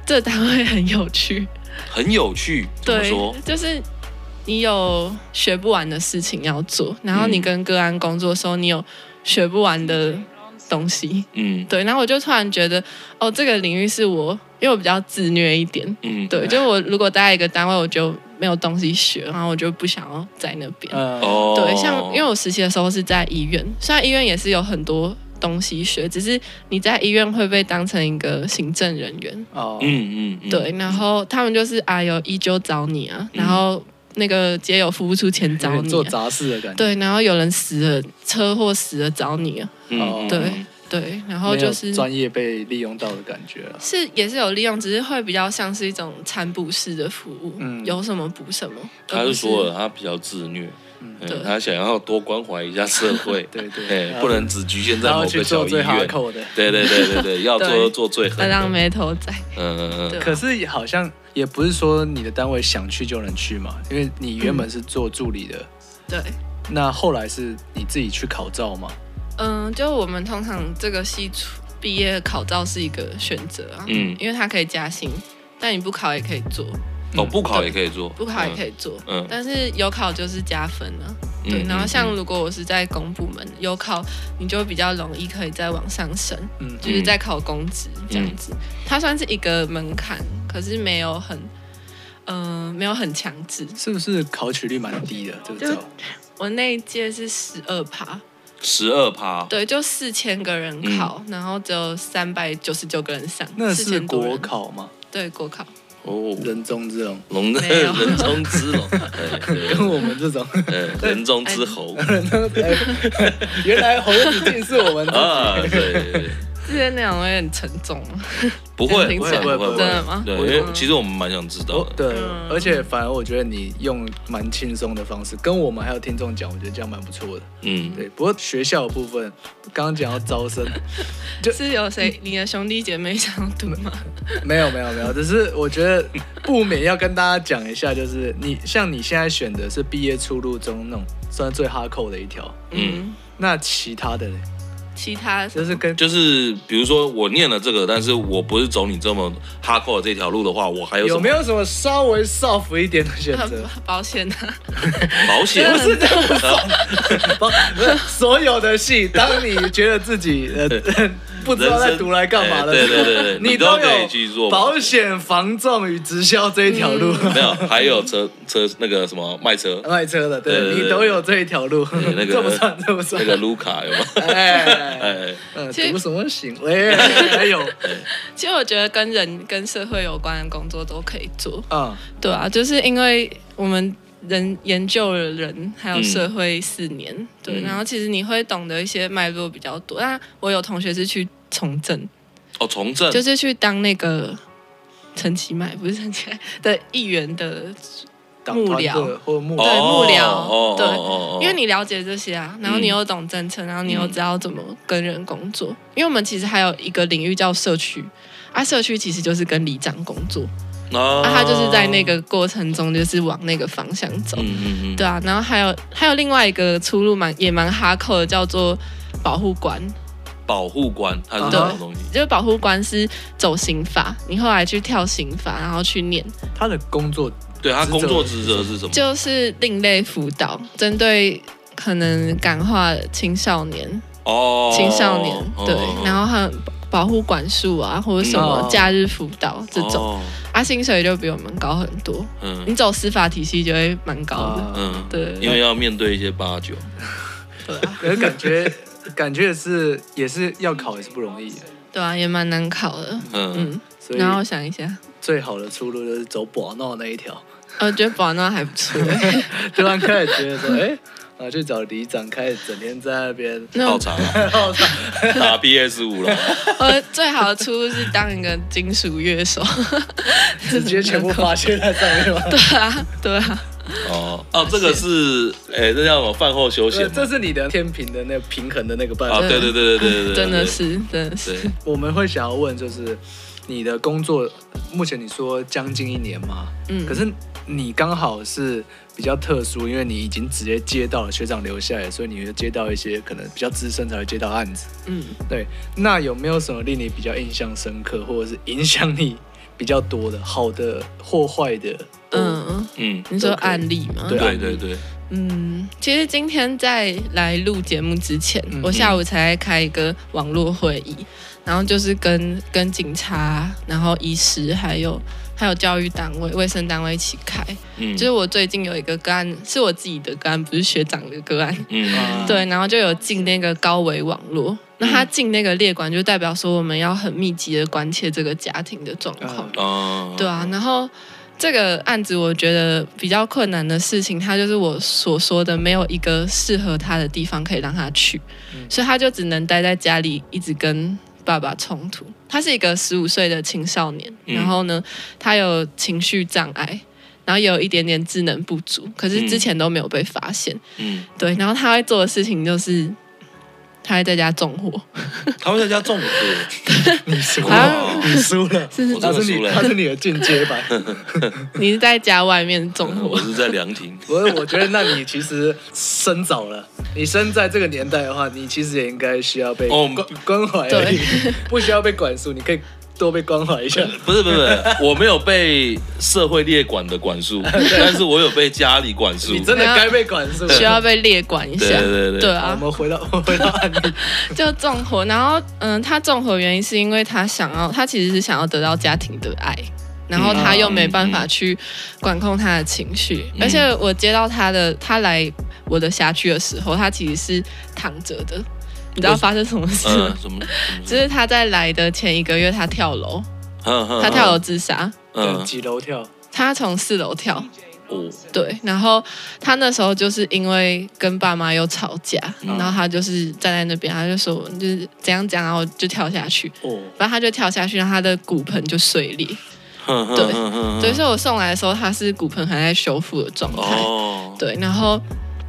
Speaker 3: 这单位很有趣，
Speaker 1: 很有趣。对，
Speaker 3: 就是你有学不完的事情要做，然后你跟个案工作的时候，你有学不完的东西。嗯，对。然后我就突然觉得，哦，这个领域是我，因为我比较自虐一点。嗯，对。就我如果待在一个单位，我就。没有东西学，然后我就不想要在那边。Uh, 对，像因为我实习的时候是在医院，虽然医院也是有很多东西学，只是你在医院会被当成一个行政人员。哦，嗯嗯，对，然后他们就是啊，有医纠找你啊，然后那个街友付不出钱找你，
Speaker 2: 做杂事的感觉。
Speaker 3: 对，然后有人死了，车祸死了找你啊。嗯，对。对，然后就是
Speaker 2: 专业被利用到的感觉了，
Speaker 3: 是也是有利用，只是会比较像是一种餐补式的服务，嗯，有什么补什么。
Speaker 1: 他是说了，他比较自虐，嗯，对，他想要多关怀一下社会，对对，不能只局限在某个小医院，对对对对对，要做做最狠，
Speaker 3: 当眉头仔，
Speaker 2: 嗯嗯嗯。可是好像也不是说你的单位想去就能去嘛，因为你原本是做助理的，
Speaker 3: 对，
Speaker 2: 那后来是你自己去考照吗？
Speaker 3: 嗯，就我们通常这个系出毕业考照是一个选择啊，嗯，因为它可以加薪，但你不考也可以做，
Speaker 1: 哦，不考也可以做，
Speaker 3: 不考也可以做，嗯，但是有考就是加分了，对，然后像如果我是在公部门有考，你就比较容易可以再往上升，嗯，就是在考公职这样子，它算是一个门槛，可是没有很，嗯，没有很强制，
Speaker 2: 是不是考取率蛮低的？这个照，
Speaker 3: 我那一届是十二趴。
Speaker 1: 十二趴，
Speaker 3: 对，就四千个人考，嗯、然后只有三百九十九个人上。
Speaker 2: 那是国考吗？
Speaker 3: 对，国考。
Speaker 2: 哦，人中之龙，
Speaker 1: 龙的 人中之龙，
Speaker 2: 跟我们这种，
Speaker 1: 人中之猴，
Speaker 2: 原来猴子竟是我们啊，
Speaker 1: 对。
Speaker 3: 这些内容会很沉重吗？
Speaker 1: 不会，不会，不会，
Speaker 3: 真的吗？
Speaker 1: 对，因为其实我们蛮想知道的。
Speaker 2: 对，而且反而我觉得你用蛮轻松的方式跟我们还有听众讲，我觉得这样蛮不错的。嗯，对。不过学校的部分，刚刚讲到招生，
Speaker 3: 就是有谁你的兄弟姐妹想要读吗？
Speaker 2: 没有，没有，没有。只是我觉得不免要跟大家讲一下，就是你像你现在选的是毕业出路中那种算是最哈扣的一条。嗯，那其他的呢？
Speaker 3: 其他
Speaker 2: 就是跟
Speaker 1: 就是比如说我念了这个，但是我不是走你这么 hardcore 这条路的话，我还有
Speaker 2: 有没有什么稍微 soft 一点的选择？
Speaker 3: 保险啊，
Speaker 1: 保险
Speaker 2: 不是这样，保所有的戏，当你觉得自己呃。不知道在读来干嘛的，
Speaker 1: 对对对 对，
Speaker 2: 你都可以去做保险、防撞与直销这一条路。
Speaker 1: 没有，还有车车那个什么卖车
Speaker 2: 卖车的，对你都有这一条路。那个这不算，这不算。
Speaker 1: 那个卢卡有吗？
Speaker 2: 哎哎，读什么行？为，还有。
Speaker 3: 其实我觉得跟人跟社会有关的工作都可以做。嗯，对啊，就是因为我们。人研究了人还有社会四年，嗯、对，然后其实你会懂得一些脉络比较多。那我有同学是去从政，
Speaker 1: 哦，从政
Speaker 3: 就是去当那个陈其迈，不是陈其迈的议员的幕僚
Speaker 2: 或幕
Speaker 3: 对幕僚，对，因为你了解这些啊，然后你又懂政策，然后你又知道怎么跟人工作。嗯、因为我们其实还有一个领域叫社区，啊，社区其实就是跟里长工作。啊，他就是在那个过程中，就是往那个方向走，嗯嗯嗯，对啊。然后还有还有另外一个出路蛮也蛮哈扣的，叫做保护官。
Speaker 1: 保护官，它是什么东西？
Speaker 3: 就是保护官是走刑法，你后来去跳刑法，然后去念。
Speaker 2: 他的工作，
Speaker 1: 对他工作职责是什么？
Speaker 3: 就是另类辅导，针对可能感化青少年哦，青少年对，然后还有保护管束啊，或者什么假日辅导这种。他薪水就比我们高很多，嗯，你走司法体系就会蛮高的，嗯，对，
Speaker 1: 因为要面对一些八九，
Speaker 3: 对啊，
Speaker 2: 可是感觉感觉是也是要考也是不容易，
Speaker 3: 对啊，也蛮难考的，嗯，所以然后想一下，
Speaker 2: 最好的出路就是走保闹那一条，
Speaker 3: 我觉得保闹还不错，
Speaker 2: 突然开始觉得说，哎。啊，去找里长，开始整天在那边
Speaker 1: 泡茶，泡茶，打 PS 五了。
Speaker 3: 我，最好的出路是当一个金属乐手，
Speaker 2: 直接全部发泄在上面吗？
Speaker 3: 对啊，对啊。
Speaker 1: 哦哦，这个是，哎，这叫什么？饭后休闲。
Speaker 2: 这是你的天平的那个平衡的那个办法。
Speaker 1: 啊，对对对对对对，
Speaker 3: 真的是，真的是。
Speaker 2: 我们会想要问，就是你的工作，目前你说将近一年吗？嗯，可是你刚好是。比较特殊，因为你已经直接接到了学长留下来，所以你会接到一些可能比较资深才会接到案子。嗯，对。那有没有什么令你比较印象深刻，或者是影响你比较多的，好的或坏的？
Speaker 3: 嗯嗯，你说案例吗？
Speaker 1: 对对对对。
Speaker 3: 嗯，其实今天在来录节目之前，嗯、我下午才开一个网络会议，然后就是跟跟警察，然后医师还有。还有教育单位、卫生单位一起开，嗯，就是我最近有一个个案，是我自己的个案，不是学长的个案，嗯，对，然后就有进那个高维网络，那他进那个列管，就代表说我们要很密集的关切这个家庭的状况，哦，对啊，然后这个案子我觉得比较困难的事情，他就是我所说的没有一个适合他的地方可以让他去，所以他就只能待在家里，一直跟爸爸冲突。他是一个十五岁的青少年，然后呢，他有情绪障碍，然后有一点点智能不足，可是之前都没有被发现。嗯，对，然后他会做的事情就是。他会在家纵火，
Speaker 1: 他会在家纵火，
Speaker 2: 你输了，你输了，他是你，他是你的进阶版，
Speaker 3: 你是在家外面纵火，
Speaker 1: 我是在凉亭。
Speaker 2: 不是，我觉得那你其实生早了，你生在这个年代的话，你其实也应该需要被关关怀而已，不需要被管束，你可以。多被关怀一下，
Speaker 1: 不 是不是，我没有被社会列管的管束，但是我有被家里管束。
Speaker 2: 你真的该被管束，
Speaker 3: 需要被列管一下。对
Speaker 1: 对对，
Speaker 3: 对啊。
Speaker 2: 我们回到回到案例，
Speaker 3: 就纵火，然后嗯，他纵火原因是因为他想要，他其实是想要得到家庭的爱，然后他又没办法去管控他的情绪，而且我接到他的，他来我的辖区的时候，他其实是躺着的。你知道发生什么事吗？
Speaker 1: 呃、什么？
Speaker 3: 就是他在来的前一个月，他跳楼，他跳楼自杀。
Speaker 2: 嗯，几楼跳？
Speaker 3: 他从四楼跳。哦，对，然后他那时候就是因为跟爸妈又吵架，然后他就是站在那边，他就说就是怎样讲，然后就跳下去。哦，然后他就跳下去，然后他的骨盆就碎裂。对，所以说我送来的时候，他是骨盆还在修复的状态。哦，对，然后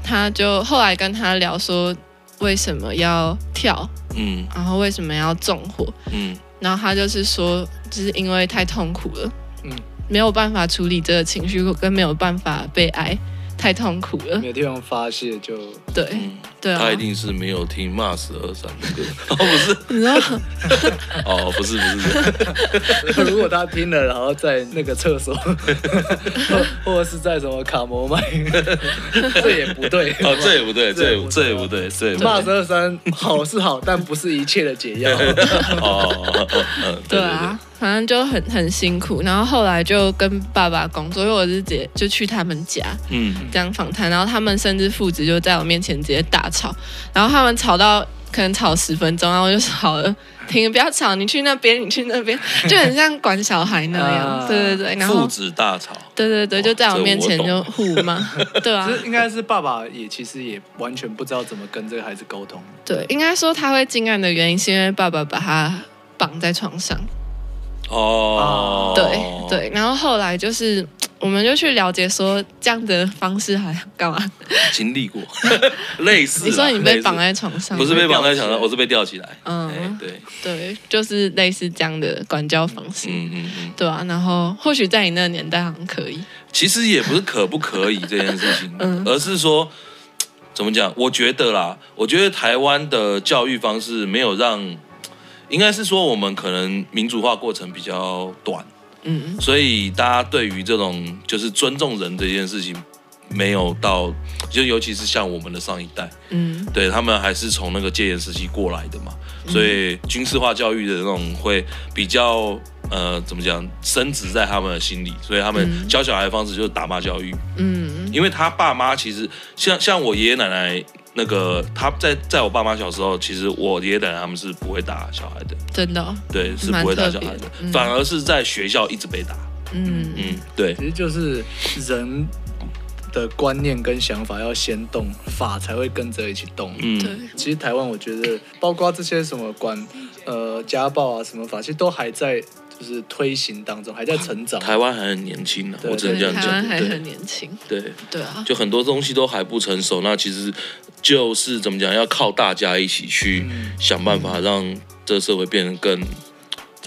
Speaker 3: 他就后来跟他聊说为什么要跳，嗯，然后为什么要纵火，嗯，然后他就是说就是因为太痛苦了，嗯。没有办法处理这个情绪，跟没有办法被爱，太痛苦了。
Speaker 2: 没有地方发泄就
Speaker 3: 对，对啊。
Speaker 1: 他一定是没有听 Mars 二三的歌，哦不是，
Speaker 3: 你知道？
Speaker 1: 哦不是不是。
Speaker 2: 如果他听了，然后在那个厕所，或者是在什么卡摩麦，这也不对。
Speaker 1: 哦这也不对，这也这也不对，这
Speaker 2: Mars 二三好是好，但不是一切的解药。
Speaker 1: 哦，
Speaker 3: 对啊。反正就很很辛苦，然后后来就跟爸爸工作，因为我是直接就去他们家，嗯，这样访谈，然后他们甚至父子就在我面前直接大吵，然后他们吵到可能吵十分钟，然后我就说好了，停，不要吵，你去那边，你去那边，就很像管小孩那样，对对对，然后
Speaker 1: 父子大吵，
Speaker 3: 对对对，就在我面前就互骂，对啊，
Speaker 2: 应该是爸爸也其实也完全不知道怎么跟这个孩子沟通，
Speaker 3: 对，应该说他会惊案的原因是因为爸爸把他绑在床上。
Speaker 1: 哦，
Speaker 3: 对对，然后后来就是，我们就去了解说这样的方式还干嘛？
Speaker 1: 经历过 类似，
Speaker 3: 你说你被绑在床上，
Speaker 1: 不是被绑在床上，我是被吊起来。嗯，对
Speaker 3: 对，就是类似这样的管教方式。嗯嗯嗯，对啊，然后或许在你那个年代好像可以，
Speaker 1: 其实也不是可不可以这件事情，嗯，而是说怎么讲？我觉得啦，我觉得台湾的教育方式没有让。应该是说，我们可能民主化过程比较短，嗯，所以大家对于这种就是尊重人这件事情，没有到，就尤其是像我们的上一代，嗯，对他们还是从那个戒严时期过来的嘛，所以军事化教育的那种会比较呃，怎么讲，深植在他们的心里，所以他们教小孩的方式就是打骂教育，嗯，因为他爸妈其实像像我爷爷奶奶。那个他在在我爸妈小时候，其实我爷爷奶奶他们是不会打小孩的，
Speaker 3: 真的，
Speaker 1: 对，是不会打小孩的，嗯、反而是在学校一直被打。嗯嗯，对，
Speaker 2: 其实就是人的观念跟想法要先动，法才会跟着一起动。嗯，对。其实台湾我觉得，包括这些什么管呃家暴啊什么法，其实都还在。就是推行当中还在成长，
Speaker 1: 台湾还很年轻呢，我只能这样讲，
Speaker 3: 台湾还很年轻，
Speaker 1: 对。
Speaker 3: 对啊，
Speaker 1: 就很多东西都还不成熟，那其实就是怎么讲，要靠大家一起去想办法，让这个社会变得更。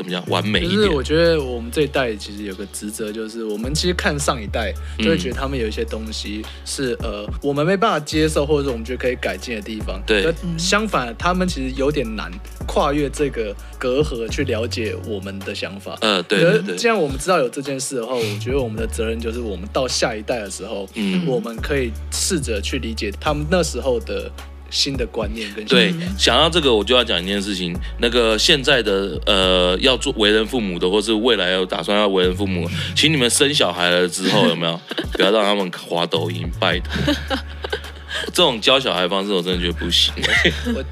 Speaker 1: 怎么样？完美一点。就是
Speaker 2: 我觉得我们这一代其实有个职责，就是我们其实看上一代，就会觉得他们有一些东西是呃，我们没办法接受，或者是我们觉得可以改进的地方。
Speaker 1: 对。
Speaker 2: 相反，他们其实有点难跨越这个隔阂去了解我们的想法。
Speaker 1: 嗯，对对对。
Speaker 2: 既然我们知道有这件事的话，我觉得我们的责任就是，我们到下一代的时候，嗯，我们可以试着去理解他们那时候的。新的观念跟
Speaker 1: 对，想到这个，我就要讲一件事情。那个现在的呃，要做为人父母的，或是未来要打算要为人父母，请你们生小孩了之后，有没有 不要让他们滑抖音，拜托。这种教小孩方式，我真的觉得不行。
Speaker 2: 我，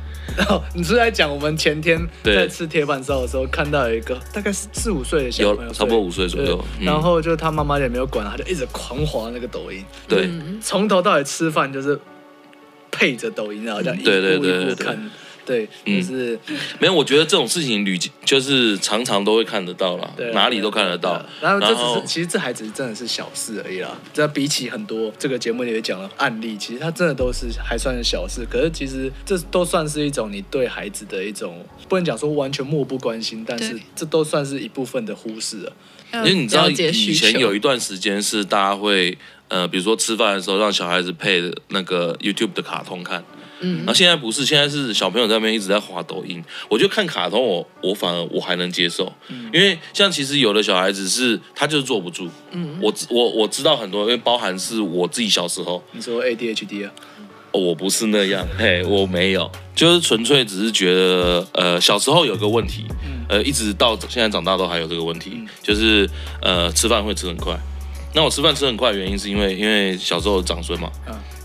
Speaker 2: 哦，你是在讲我们前天在吃铁板烧的时候，看到有一个大概是四五岁的小朋友，
Speaker 1: 差不多五岁左右，
Speaker 2: 然后就他妈妈也没有管，他就一直狂滑那个抖音，
Speaker 1: 对，
Speaker 2: 从头到尾吃饭就是。配着抖音，然后这样一步一步看，对，就是
Speaker 1: 没有。我觉得这种事情屡就是常常都会看得到啦，哪里都看得到。
Speaker 2: 然后这只是其实这孩子真的是小事而已啦。这比起很多这个节目里面讲的案例，其实他真的都是还算是小事。可是其实这都算是一种你对孩子的一种，不能讲说完全漠不关心，但是这都算是一部分的忽视了。
Speaker 1: 因为你知道以前有一段时间是大家会。呃，比如说吃饭的时候让小孩子配那个 YouTube 的卡通看，嗯，那现在不是，现在是小朋友在那边一直在滑抖音。我觉得看卡通我，我我反而我还能接受，嗯，因为像其实有的小孩子是他就是坐不住，嗯，我我我知道很多，因为包含是我自己小时候，
Speaker 2: 你说 ADHD 啊？
Speaker 1: 哦，我不是那样，嘿，我没有，就是纯粹只是觉得，呃，小时候有个问题，呃，一直到现在长大都还有这个问题，就是呃，吃饭会吃很快。那我吃饭吃很快的原因是因为因为小时候长孙嘛，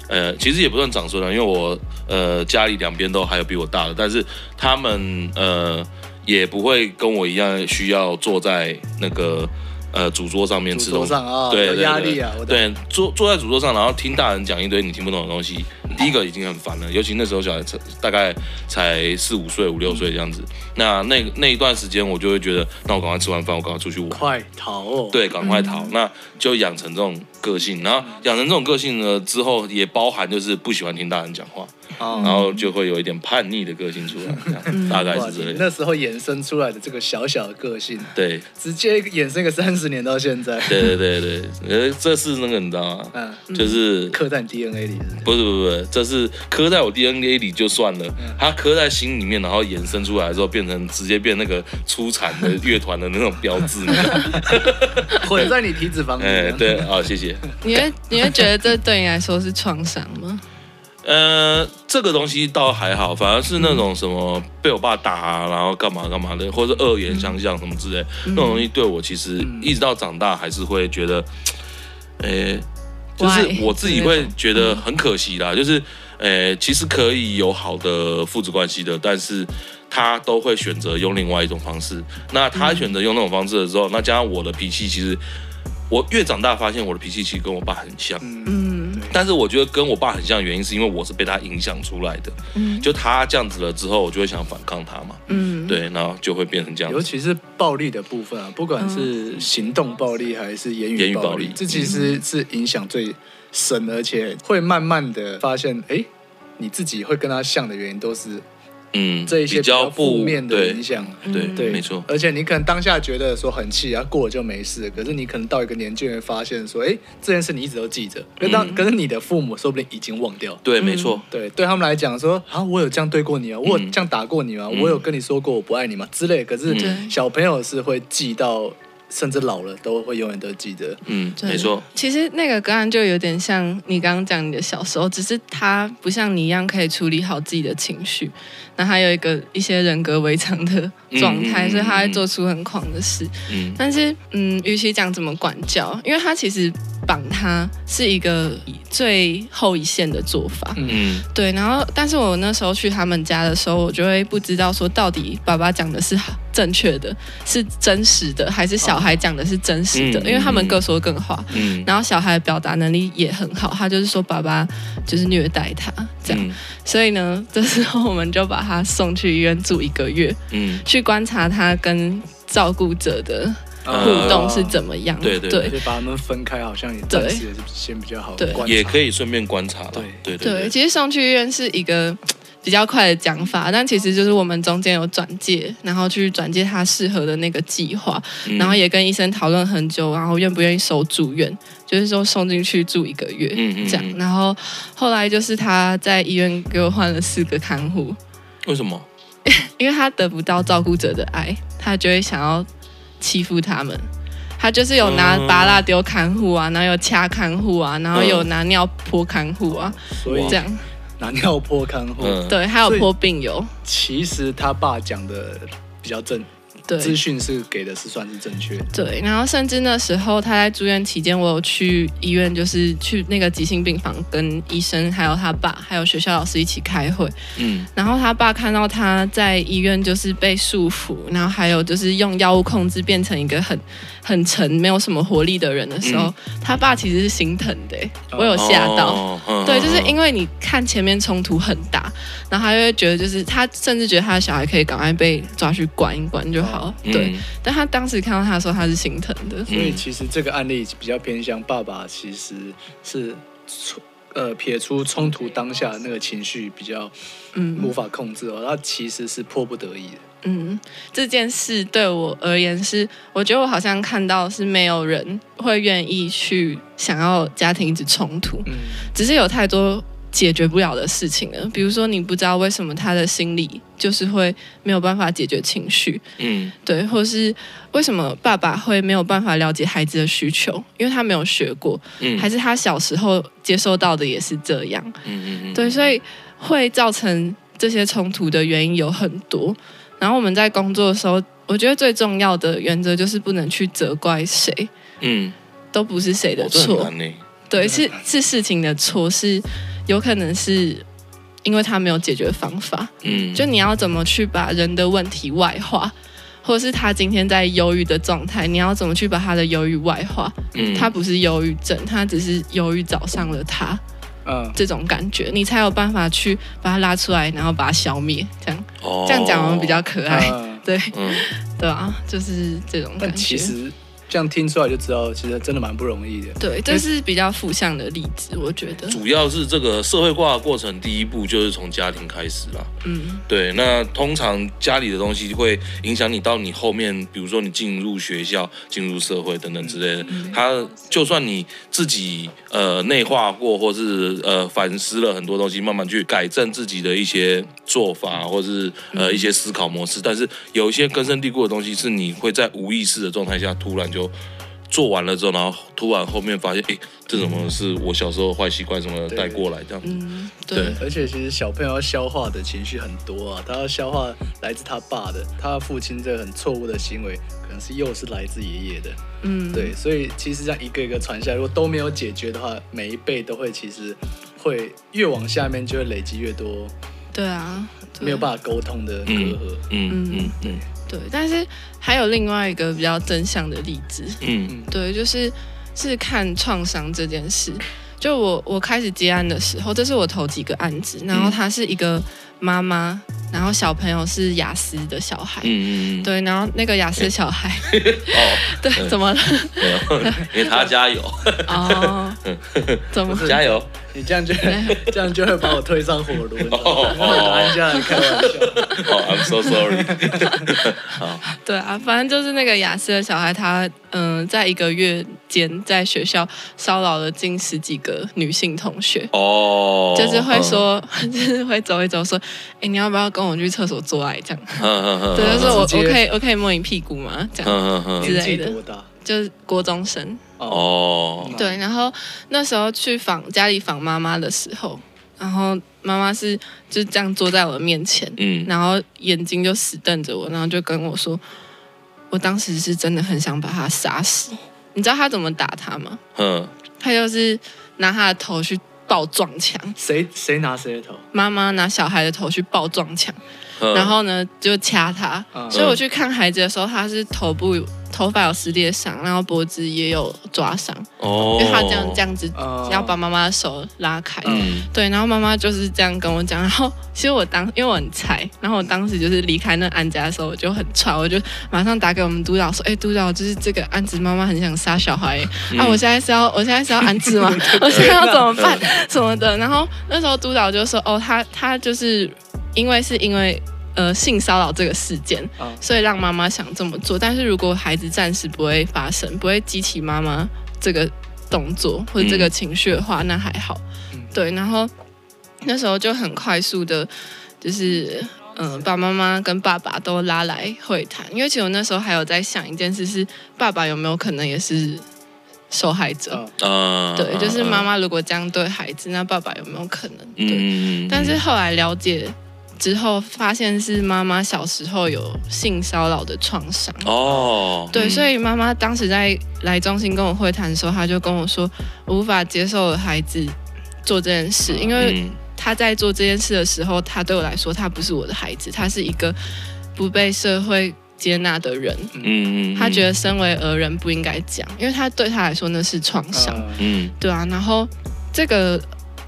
Speaker 1: 呃，其实也不算长孙了，因为我呃家里两边都还有比我大的，但是他们呃也不会跟我一样需要坐在那个。呃，主桌上面吃东西，
Speaker 2: 哦、对，有压力啊！
Speaker 1: 对，坐坐在主桌上，然后听大人讲一堆你听不懂的东西，第一个已经很烦了。尤其那时候小孩才大概才四五岁、五六岁这样子，嗯、那那那一段时间，我就会觉得，那我赶快吃完饭，我赶快出去玩，
Speaker 2: 快逃哦！
Speaker 1: 对，赶快逃，嗯、那就养成这种个性。然后养成这种个性呢之后，也包含就是不喜欢听大人讲话。然后就会有一点叛逆的个性出来，这样大概是这样。
Speaker 2: 那时候衍生出来的这个小小的个性，
Speaker 1: 对，
Speaker 2: 直接衍生个三十年到现在。
Speaker 1: 对对对对，呃，这是那个你知道吗？嗯，就是
Speaker 2: 刻在 DNA 里。
Speaker 1: 不是不是不是，这是刻在我 DNA 里就算了，它刻在心里面，然后延伸出来之后，变成直接变那个出产的乐团的那种标志，
Speaker 2: 混在你体脂肪里。哎，
Speaker 1: 对，好，谢谢。
Speaker 3: 你会你会觉得这对你来说是创伤吗？
Speaker 1: 呃，这个东西倒还好，反而是那种什么被我爸打啊，然后干嘛干嘛的，或者恶言相向什么之类，嗯、那种东西对我其实一直到长大还是会觉得，呃、欸，就是我自己会觉得很可惜啦，就是，呃、欸，其实可以有好的父子关系的，但是他都会选择用另外一种方式。那他选择用那种方式的时候，那加上我的脾气，其实我越长大发现我的脾气其实跟我爸很像。嗯。但是我觉得跟我爸很像的原因是因为我是被他影响出来的，嗯，就他这样子了之后，我就会想反抗他嘛，嗯，对，然后就会变成这样。
Speaker 2: 尤其是暴力的部分啊，不管是行动暴力还是言语暴力，这其实是影响最深，而且会慢慢的发现，哎，你自己会跟他像的原因都是。
Speaker 1: 嗯，
Speaker 2: 这一些比较负面的影响，
Speaker 1: 对对，没错。
Speaker 2: 而且你可能当下觉得说很气啊，过了就没事。可是你可能到一个年纪会发现说，哎，这件事你一直都记着。可当可是你的父母说不定已经忘掉。
Speaker 1: 对，没错。
Speaker 2: 对，对他们来讲说啊，我有这样对过你啊，我有这样打过你吗？我有跟你说过我不爱你吗？之类。可是小朋友是会记到。甚至老了都会永远都记得。嗯，
Speaker 1: 没错。
Speaker 3: 其实那个个案就有点像你刚刚讲你的小时候，只是他不像你一样可以处理好自己的情绪，那还有一个一些人格违常的状态，嗯、所以他会做出很狂的事。嗯，但是嗯，与其讲怎么管教，因为他其实。绑他是一个最后一线的做法，嗯，对。然后，但是我那时候去他们家的时候，我就会不知道说到底爸爸讲的是正确的，是真实的，还是小孩讲的是真实的？因为他们各说各话，嗯。然后小孩的表达能力也很好，他就是说爸爸就是虐待他这样。所以呢，这时候我们就把他送去医院住一个月，嗯，去观察他跟照顾者的。互动是怎么样？
Speaker 1: 对对对，
Speaker 2: 把他们分开，好像也暂时先比较好。
Speaker 3: 对，
Speaker 1: 也可以顺便观察。
Speaker 2: 对
Speaker 1: 对对，
Speaker 3: 其实送去医院是一个比较快的讲法，但其实就是我们中间有转介，然后去转介他适合的那个计划，然后也跟医生讨论很久，然后愿不愿意收住院，就是说送进去住一个月，这样。然后后来就是他在医院给我换了四个看护。
Speaker 1: 为什么？
Speaker 3: 因为他得不到照顾者的爱，他就会想要。欺负他们，他就是有拿芭乐丢看护啊，然后有掐看护啊，然后有拿尿泼看护啊，所以这样
Speaker 2: 拿尿泼看护，
Speaker 3: 对，还有泼病友。
Speaker 2: 其实他爸讲的比较正。对，资讯是给的是算是正确的。
Speaker 3: 对，然后甚至那时候他在住院期间，我有去医院，就是去那个急性病房跟医生，还有他爸，还有学校老师一起开会。嗯，然后他爸看到他在医院就是被束缚，然后还有就是用药物控制变成一个很很沉、没有什么活力的人的时候，嗯、他爸其实是心疼的。我有吓到。哦、对，就是因为你看前面冲突很大，然后他就会觉得就是他甚至觉得他的小孩可以赶快被抓去关一关就好。好，对，但他当时看到他的时候，他是心疼的。
Speaker 2: 所以其实这个案例比较偏向爸爸，其实是呃撇出冲突当下那个情绪比较嗯无法控制哦，他其实是迫不得已的。
Speaker 3: 嗯，这件事对我而言是，我觉得我好像看到是没有人会愿意去想要家庭一直冲突，嗯，只是有太多。解决不了的事情了，比如说你不知道为什么他的心里就是会没有办法解决情绪，嗯，对，或是为什么爸爸会没有办法了解孩子的需求，因为他没有学过，嗯，还是他小时候接受到的也是这样，嗯嗯嗯，对，所以会造成这些冲突的原因有很多。然后我们在工作的时候，我觉得最重要的原则就是不能去责怪谁，嗯，都不是谁的错，对，是是事情的错是。有可能是因为他没有解决方法。嗯，就你要怎么去把人的问题外化，或者是他今天在忧郁的状态，你要怎么去把他的忧郁外化？嗯，他不是忧郁症，他只是忧郁找上了他。嗯，这种感觉，你才有办法去把它拉出来，然后把它消灭。这样，哦、这样讲我们比较可爱。嗯、对，嗯、对啊，就是这种感觉。
Speaker 2: 这样听出来就知道，其实真的蛮不容易的。
Speaker 3: 对，这是比较负向的例子，我觉得。
Speaker 1: 主要是这个社会化的过程，第一步就是从家庭开始啦。嗯，对。那通常家里的东西会影响你到你后面，比如说你进入学校、进入社会等等之类的。嗯、他就算你自己呃内化过，或是呃反思了很多东西，慢慢去改正自己的一些做法，或是呃一些思考模式。但是有一些根深蒂固的东西，是你会在无意识的状态下突然就。做完了之后，然后突然后面发现，哎，这怎么是我小时候坏习惯什么带过来这样子？嗯，
Speaker 2: 对。对，而且其实小朋友要消化的情绪很多啊，他要消化来自他爸的，他父亲这个很错误的行为，可能是又是来自爷爷的。嗯，对。所以其实这样一个一个传下来，如果都没有解决的话，每一辈都会其实会越往下面就会累积越多。
Speaker 3: 对啊，
Speaker 2: 没有办法沟通的隔阂。嗯嗯嗯，
Speaker 3: 对。对，但是还有另外一个比较真相的例子，嗯，对，就是是看创伤这件事。就我我开始接案的时候，这是我头几个案子，然后他是一个妈妈。然后小朋友是雅思的小孩，嗯嗯对，然后那个雅思小孩，哦，对，怎么了？
Speaker 1: 没有，因为他加油。哦，
Speaker 3: 怎么
Speaker 1: 加油？
Speaker 2: 你这样就这样就会把我推上火炉，哦哦，拿人家来开玩笑。
Speaker 1: 哦，I'm so sorry。
Speaker 3: 对啊，反正就是那个雅思的小孩，他嗯，在一个月间在学校骚扰了近十几个女性同学。哦，就是会说，就是会走一走，说，哎，你要不要跟。跟我去厕所做爱这样，对，就是我我可以我可以摸你屁股吗？这样之类的，就是国中生哦，对，然后那时候去访家里访妈妈的时候，然后妈妈是就这样坐在我的面前，嗯，然后眼睛就死瞪着我，然后就跟我说，我当时是真的很想把他杀死。你知道他怎么打他吗？嗯，他就是拿他的头去。抱撞墙，
Speaker 2: 谁谁拿谁的头？
Speaker 3: 妈妈拿小孩的头去抱撞墙，嗯、然后呢就掐他。嗯、所以我去看孩子的时候，他是头部头发有撕裂伤，然后脖子也有抓伤。哦，因为他这样这样子，要把妈妈的手拉开。嗯，对，然后妈妈就是这样跟我讲。然后其实我当因为我很菜，然后我当时就是离开那个案家的时候，我就很吵，我就马上打给我们督导说：“哎，督导，就是这个安子，妈妈很想杀小孩。嗯、啊，我现在是要我现在是要安置吗？我现在要怎么办？什么的？”然后那时候督导就说：“哦，他他就是因为是因为。”呃，性骚扰这个事件，所以让妈妈想这么做。但是如果孩子暂时不会发生，不会激起妈妈这个动作或者这个情绪的话，那还好。对，然后那时候就很快速的，就是嗯、呃，把妈妈跟爸爸都拉来会谈。因为其实我那时候还有在想一件事，是爸爸有没有可能也是受害者？嗯，对，就是妈妈如果这样对孩子，那爸爸有没有可能？对，但是后来了解。之后发现是妈妈小时候有性骚扰的创伤。哦，对，所以妈妈当时在来中心跟我会谈的时候，她就跟我说，我无法接受孩子做这件事，因为他在做这件事的时候，他对我来说，他不是我的孩子，他是一个不被社会接纳的人，嗯，他觉得身为儿人不应该讲，因为他对他来说那是创伤，嗯，对啊，然后这个。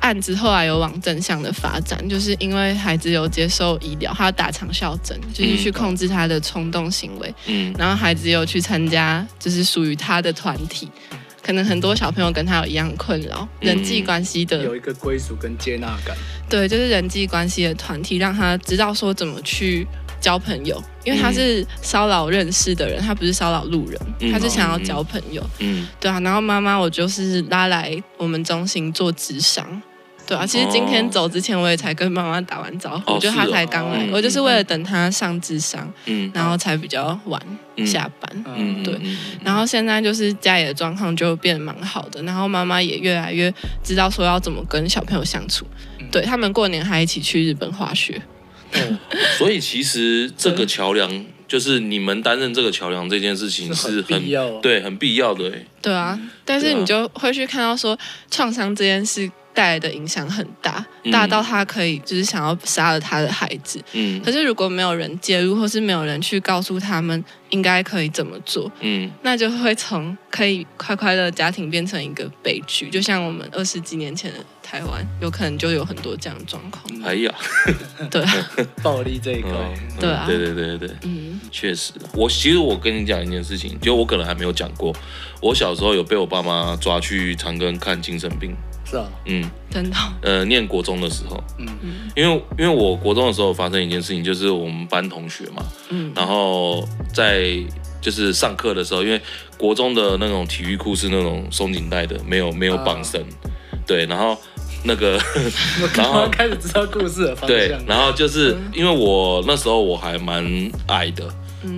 Speaker 3: 案子后来有往正向的发展，就是因为孩子有接受医疗，他要打长效针，就是去控制他的冲动行为。嗯，然后孩子有去参加，就是属于他的团体。可能很多小朋友跟他有一样困扰，嗯、人际关系的
Speaker 2: 有一个归属跟接纳感。
Speaker 3: 对，就是人际关系的团体，让他知道说怎么去交朋友，因为他是骚扰认识的人，他不是骚扰路人，嗯、他是想要交朋友。嗯，对啊。然后妈妈，我就是拉来我们中心做智商。对啊，其实今天走之前，我也才跟妈妈打完招呼，就她才刚来，我就是为了等她上智商，嗯，然后才比较晚下班，嗯，对，然后现在就是家里的状况就变得蛮好的，然后妈妈也越来越知道说要怎么跟小朋友相处，对，他们过年还一起去日本滑雪，
Speaker 1: 所以其实这个桥梁就是你们担任这个桥梁这件事情是很对，很必要的，
Speaker 3: 对啊，但是你就会去看到说创伤这件事。带来的影响很大，大到他可以就是想要杀了他的孩子。嗯，可是如果没有人介入，或是没有人去告诉他们应该可以怎么做，嗯，那就会从可以快快乐家庭变成一个悲剧。就像我们二十几年前的台湾，有可能就有很多这样的状况。
Speaker 1: 哎呀，
Speaker 3: 对啊，
Speaker 2: 暴力这一块，
Speaker 3: 对啊，
Speaker 1: 对对对对对，嗯，确实。我其实我跟你讲一件事情，就我可能还没有讲过，我小时候有被我爸妈抓去长庚看精神病。
Speaker 2: 是啊，
Speaker 3: 嗯，真的，
Speaker 1: 呃，念国中的时候，嗯。嗯，因为因为我国中的时候发生一件事情，就是我们班同学嘛，嗯，然后在就是上课的时候，因为国中的那种体育裤是那种松紧带的，没有没有绑绳，对，然后那个，
Speaker 2: 然后开始知道故事的方向，
Speaker 1: 对，然后就是因为我那时候我还蛮矮的。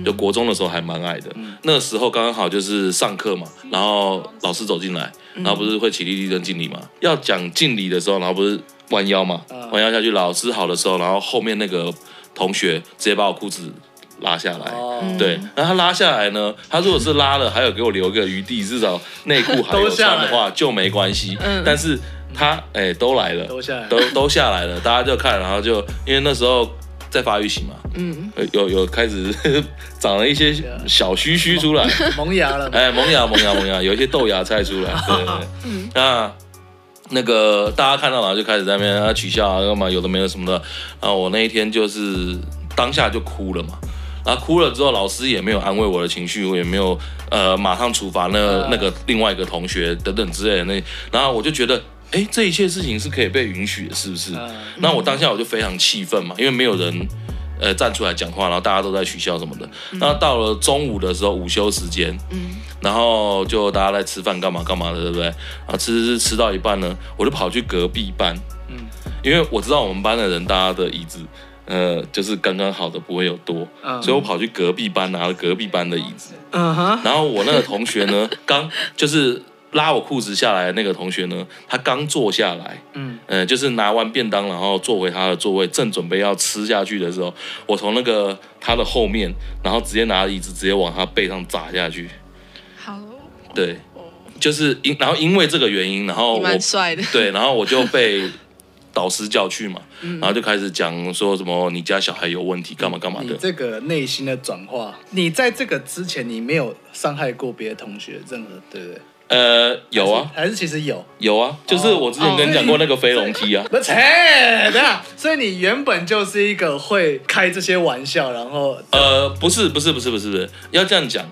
Speaker 1: 就国中的时候还蛮矮的，嗯、那个时候刚刚好就是上课嘛，然后老师走进来，然后不是会起立立正敬礼嘛？要讲敬礼的时候，然后不是弯腰嘛，弯腰下去，老师好的时候，然后后面那个同学直接把我裤子拉下来，对，然后他拉下来呢，他如果是拉了，还有给我留个余地，至少内裤还有 穿的话就没关系，但是他哎、欸、都来了，都下来，都都下来了，大家就看，然后就因为那时候。在发育期嘛，嗯，有有开始 长了一些小须须出来，
Speaker 2: 萌芽了，
Speaker 1: 哎，萌芽萌芽萌芽，有一些豆芽菜出来，对对对，嗯，那那个大家看到了就开始在那边啊取笑啊干嘛，有的没有什么的，啊我那一天就是当下就哭了嘛，然后哭了之后老师也没有安慰我的情绪，我也没有呃马上处罚那那个另外一个同学等等之类的。那，然后我就觉得。哎，这一切事情是可以被允许的，是不是？那我当下我就非常气愤嘛，因为没有人呃站出来讲话，然后大家都在取笑什么的。那到了中午的时候，午休时间，嗯，然后就大家在吃饭干嘛干嘛的，对不对？然后吃吃吃吃到一半呢，我就跑去隔壁班，嗯，因为我知道我们班的人大家的椅子，呃，就是刚刚好的，不会有多，所以我跑去隔壁班拿了隔壁班的椅子，嗯哼，然后我那个同学呢，刚就是。拉我裤子下来的那个同学呢，他刚坐下来，嗯，呃，就是拿完便当，然后坐回他的座位，正准备要吃下去的时候，我从那个他的后面，然后直接拿椅子直接往他背上砸下去。
Speaker 3: 好，
Speaker 1: 对，就是因然后因为这个原因，然后
Speaker 3: 蛮帅的，
Speaker 1: 对，然后我就被导师叫去嘛，然后就开始讲说什么你家小孩有问题，干嘛干嘛的。
Speaker 2: 这个内心的转化，你在这个之前你没有伤害过别的同学，任何对不对？
Speaker 1: 呃，有啊，
Speaker 2: 还是其实有，
Speaker 1: 有啊，就是我之前跟你讲过那个飞龙梯啊。
Speaker 2: 不，切，等下，所以你原本就是一个会开这些玩笑，然后
Speaker 1: 呃，不是，不是，不是，不是，不是，要这样讲。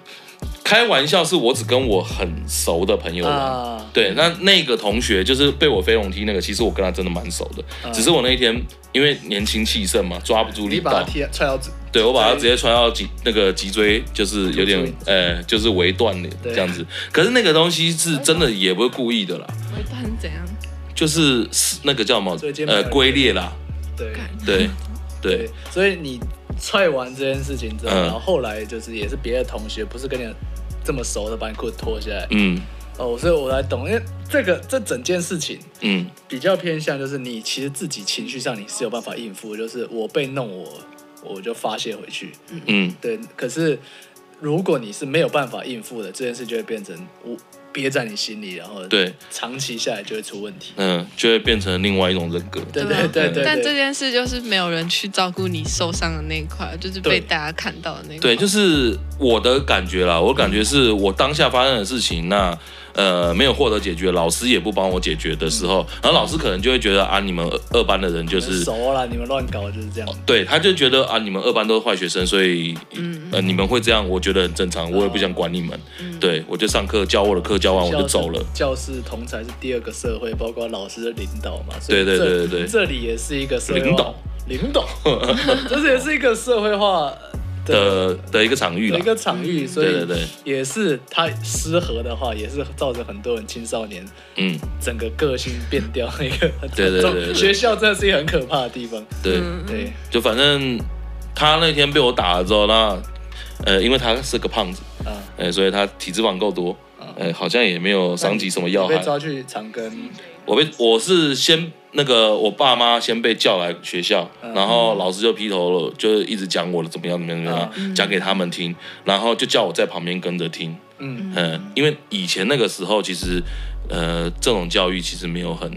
Speaker 1: 开玩笑是我只跟我很熟的朋友玩，啊、对，那那个同学就是被我飞龙踢那个，其实我跟他真的蛮熟的，啊、只是我那一天因为年轻气盛嘛，抓不住力把他踢踹到，对，我把它直接踹到脊那个脊椎，就是有点呃，就是微断的这样子。可是那个东西是真的，也不是故意的啦。
Speaker 3: 微断是怎样？
Speaker 1: 就是那个叫什么？呃，龟裂啦。
Speaker 2: 对
Speaker 1: 对对，
Speaker 2: 所以你踹完这件事情之后，然后后来就是也是别的同学，不是跟你。这么熟的把你裤子脱下来，嗯，哦，所以我才懂，因为这个这整件事情，嗯，比较偏向就是你其实自己情绪上你是有办法应付，就是我被弄我我就发泄回去，嗯，对。可是如果你是没有办法应付的，这件事就会变成我。憋在你心里，然后对长期下来就会出问题，
Speaker 1: 嗯，就会变成另外一种人格。
Speaker 2: 对对对对。
Speaker 3: 但这件事就是没有人去照顾你受伤的那一块，就是被大家看到的那块。
Speaker 1: 对，就是我的感觉啦，我感觉是我当下发生的事情，那。呃，没有获得解决，老师也不帮我解决的时候，然后老师可能就会觉得啊，你们二班的人就是
Speaker 2: 熟了，你们乱搞就是这样。
Speaker 1: 对，他就觉得啊，你们二班都是坏学生，所以呃，你们会这样，我觉得很正常，我也不想管你们。对，我就上课教我的课，教完我就走了。
Speaker 2: 教室同才是第二个社会，包括老师的领导嘛。
Speaker 1: 对对对对对，
Speaker 2: 这里也是一个
Speaker 1: 领导，
Speaker 2: 领导，这是也是一个社会化。
Speaker 1: 的的一个场域，
Speaker 2: 一个场域，所以对对对，也是他失和的话，也是造成很多人青少年，嗯，整个个性变掉一个，
Speaker 1: 对对对，
Speaker 2: 学校真的是一个很可怕的地方，
Speaker 1: 对。对，就反正他那天被我打了之后，那呃，因为他是个胖子啊，哎，所以他体脂肪够多，哎，好像也没有伤及什么要害，
Speaker 2: 被抓去长庚，
Speaker 1: 我被我是先。那个我爸妈先被叫来学校，然后老师就劈头了，就一直讲我的怎么样怎么样怎么样，讲给他们听，然后就叫我在旁边跟着听。嗯。嗯，因为以前那个时候其实，呃，这种教育其实没有很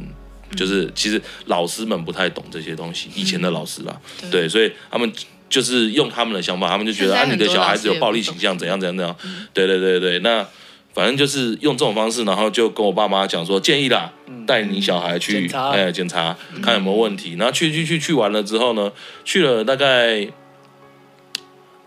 Speaker 1: 就是其实老师们不太懂这些东西，以前的老师啦，对，所以他们就是用他们的想法，他们就觉得啊，你的小孩子有暴力倾向，怎样怎样怎样，对对对对，那反正就是用这种方式，然后就跟我爸妈讲说，建议啦，带你小孩去哎检查看有没有问题，然后去去去去完了之后呢，去了大概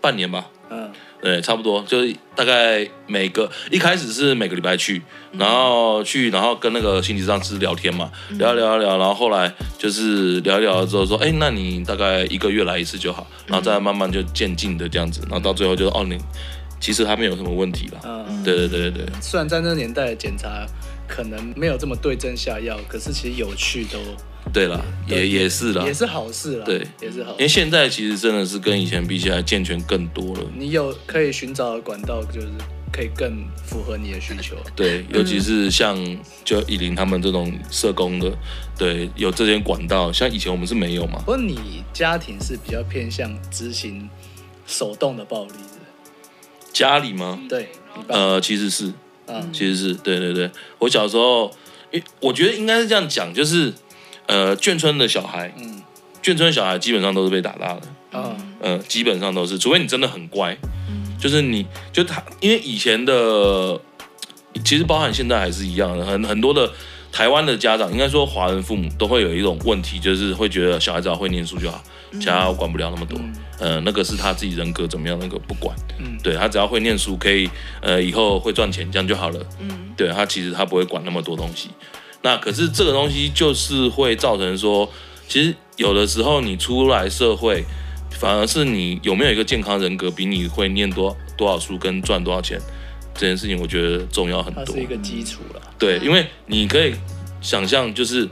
Speaker 1: 半年吧，嗯。对，差不多就是大概每个一开始是每个礼拜去，然后去，然后跟那个心理上师聊天嘛，聊聊聊，然后后来就是聊一聊之后说，哎，那你大概一个月来一次就好，然后再慢慢就渐进的这样子，然后到最后就是哦，你其实他没有什么问题了。嗯，对对对对对。
Speaker 2: 虽然在那个年代的检查可能没有这么对症下药，可是其实有趣都。
Speaker 1: 对了，也也是啦，
Speaker 2: 也是好事啦。
Speaker 1: 对，
Speaker 2: 也是好。
Speaker 1: 因为现在其实真的是跟以前比起来健全更多了。
Speaker 2: 你有可以寻找的管道，就是可以更符合你的需求。
Speaker 1: 对，尤其是像就以林他们这种社工的，对，有这些管道，像以前我们是没有嘛。
Speaker 2: 不过你家庭是比较偏向执行手动的暴力的。
Speaker 1: 家里吗？
Speaker 2: 对，
Speaker 1: 呃，其实是，嗯，其实是对对对。我小时候，我觉得应该是这样讲，就是。呃，眷村的小孩，嗯，眷村的小孩基本上都是被打大的，嗯，呃，基本上都是，除非你真的很乖，嗯，就是你就他，因为以前的，其实包含现在还是一样的，很很多的台湾的家长，应该说华人父母都会有一种问题，就是会觉得小孩子要会念书就好，其他我管不了那么多，呃，那个是他自己人格怎么样，那个不管，嗯，对他只要会念书，可以，呃，以后会赚钱，这样就好了，嗯，对他其实他不会管那么多东西。那可是这个东西就是会造成说，其实有的时候你出来社会，反而是你有没有一个健康人格，比你会念多多少书跟赚多少钱这件事情，我觉得重要很多。
Speaker 2: 它是一个基础了。
Speaker 1: 对，因为你可以想象，就是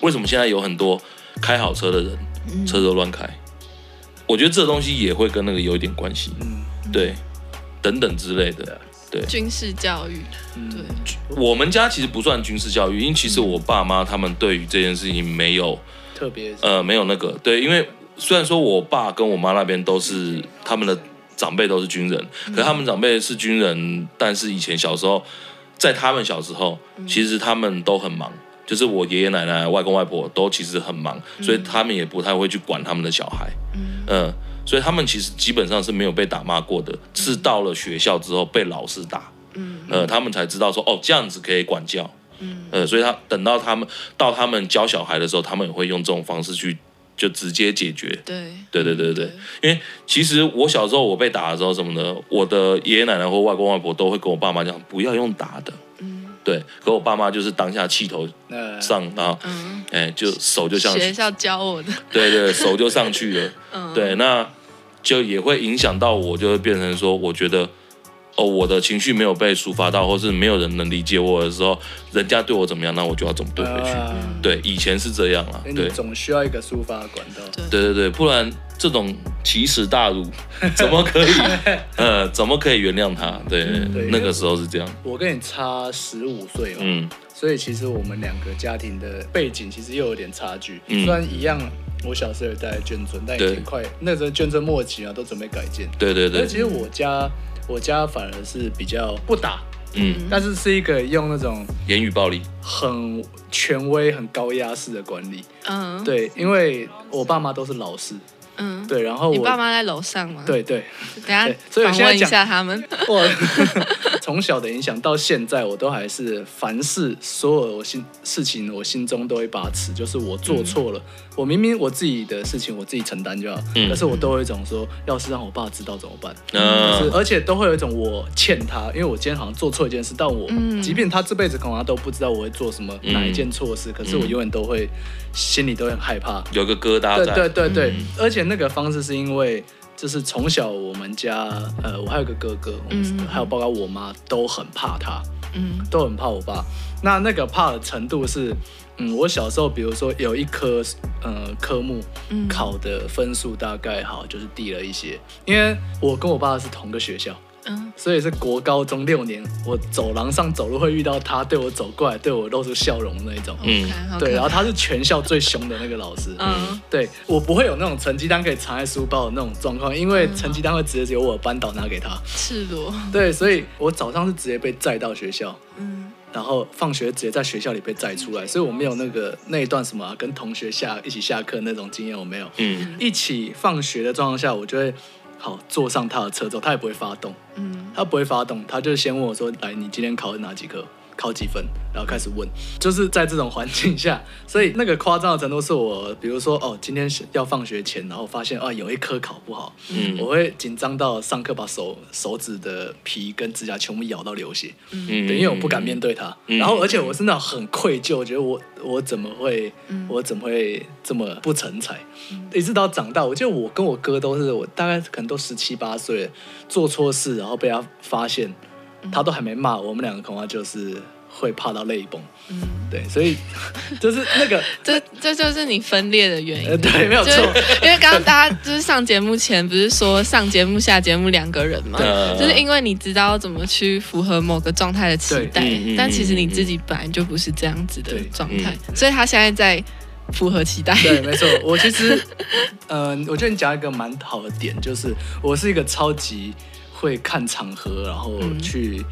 Speaker 1: 为什么现在有很多开好车的人，车都乱开，我觉得这东西也会跟那个有一点关系。嗯，对，等等之类的。对，
Speaker 3: 军事教育，对，
Speaker 1: 我们家其实不算军事教育，因为其实我爸妈他们对于这件事情没有
Speaker 2: 特别，
Speaker 1: 呃，没有那个，对，因为虽然说我爸跟我妈那边都是他们的长辈都是军人，可是他们长辈是军人，但是以前小时候，在他们小时候，其实他们都很忙，就是我爷爷奶奶、外公外婆都其实很忙，所以他们也不太会去管他们的小孩，嗯。所以他们其实基本上是没有被打骂过的，是到了学校之后被老师打，嗯，呃，他们才知道说哦，这样子可以管教，嗯，呃，所以他等到他们到他们教小孩的时候，他们也会用这种方式去就直接解决，
Speaker 3: 对，
Speaker 1: 对对对对，因为其实我小时候我被打的时候什么的，我的爷爷奶奶或外公外婆都会跟我爸妈讲不要用打的，嗯，对，可我爸妈就是当下气头上，然后，哎，就手就像
Speaker 3: 学校教我的，
Speaker 1: 对对，手就上去了，嗯，对，那。就也会影响到我，就会变成说，我觉得，哦，我的情绪没有被抒发到，或是没有人能理解我的时候，人家对我怎么样，那我就要怎么对回去。呃、对，以前是这样啊，对，
Speaker 2: 总需要一个抒发管道。
Speaker 1: 对对对，不然这种奇耻大辱，怎么可以？呃，怎么可以原谅他？对，对那个时候是这样。
Speaker 2: 我跟你差十五岁嘛，嗯，所以其实我们两个家庭的背景其实又有点差距，嗯、虽然一样。我小时候也在眷村，但已经快那时候眷村末期啊，都准备改建。
Speaker 1: 对对对。
Speaker 2: 其实我家我家反而是比较不打，嗯，但是是一个用那种
Speaker 1: 言语暴力，
Speaker 2: 很权威、很高压式的管理。嗯，对，因为我爸妈都是老师。嗯，对，然后我
Speaker 3: 你爸妈在楼上吗？
Speaker 2: 对对，
Speaker 3: 等下访问一下他们。我
Speaker 2: 从小的影响到现在，我都还是凡事所有我心事情，我心中都会把持，就是我做错了，我明明我自己的事情我自己承担就好，但是我都有一种说，要是让我爸知道怎么办？嗯，而且都会有一种我欠他，因为我今天好像做错一件事，但我即便他这辈子可能他都不知道我会做什么哪一件错事，可是我永远都会心里都很害怕，
Speaker 1: 有个疙瘩。
Speaker 2: 对对对对，而且。那个方式是因为，就是从小我们家，呃，我还有个哥哥，嗯，还有包括我妈都很怕他，嗯，都很怕我爸。那那个怕的程度是，嗯，我小时候，比如说有一科，呃，科目，考的分数大概好，就是低了一些，因为我跟我爸是同个学校。嗯，所以是国高中六年，我走廊上走路会遇到他，对我走过来，对我露出笑容的那种。嗯，对，然后他是全校最凶的那个老师。嗯，对，我不会有那种成绩单可以藏在书包的那种状况，因为成绩单会直接由我班导拿给他。
Speaker 3: 赤裸。
Speaker 2: 对，所以我早上是直接被载到学校。嗯。然后放学直接在学校里被载出来，所以我没有那个那一段什么、啊、跟同学下一起下课那种经验，我没有。嗯，一起放学的状况下，我就会好坐上他的车之后，他也不会发动。嗯，他不会发动，他就先问我说：“来，你今天考了哪几科？”考几分，然后开始问，就是在这种环境下，所以那个夸张的程度是我，比如说哦，今天要放学前，然后发现啊有一科考不好，嗯，我会紧张到上课把手手指的皮跟指甲全部咬到流血，嗯，对，因为我不敢面对他，嗯、然后而且我是那种很愧疚，我觉得我我怎么会，我怎么会这么不成才，嗯、一直到长大，我觉得我跟我哥都是，我大概可能都十七八岁，做错事然后被他发现。他都还没骂我们两个，恐怕就是会怕到泪崩。嗯，对，所以 就是那个，
Speaker 3: 这这就是你分裂的原因。呃、
Speaker 2: 对，没有错。
Speaker 3: 因为刚刚大家就是上节目前不是说上节目下节目两个人嘛？就是因为你知道怎么去符合某个状态的期待，但其实你自己本来就不是这样子的状态，嗯、所以他现在在符合期待。
Speaker 2: 对，没错。我其实，嗯、呃，我觉得你讲一个蛮好的点，就是我是一个超级。会看场合，然后去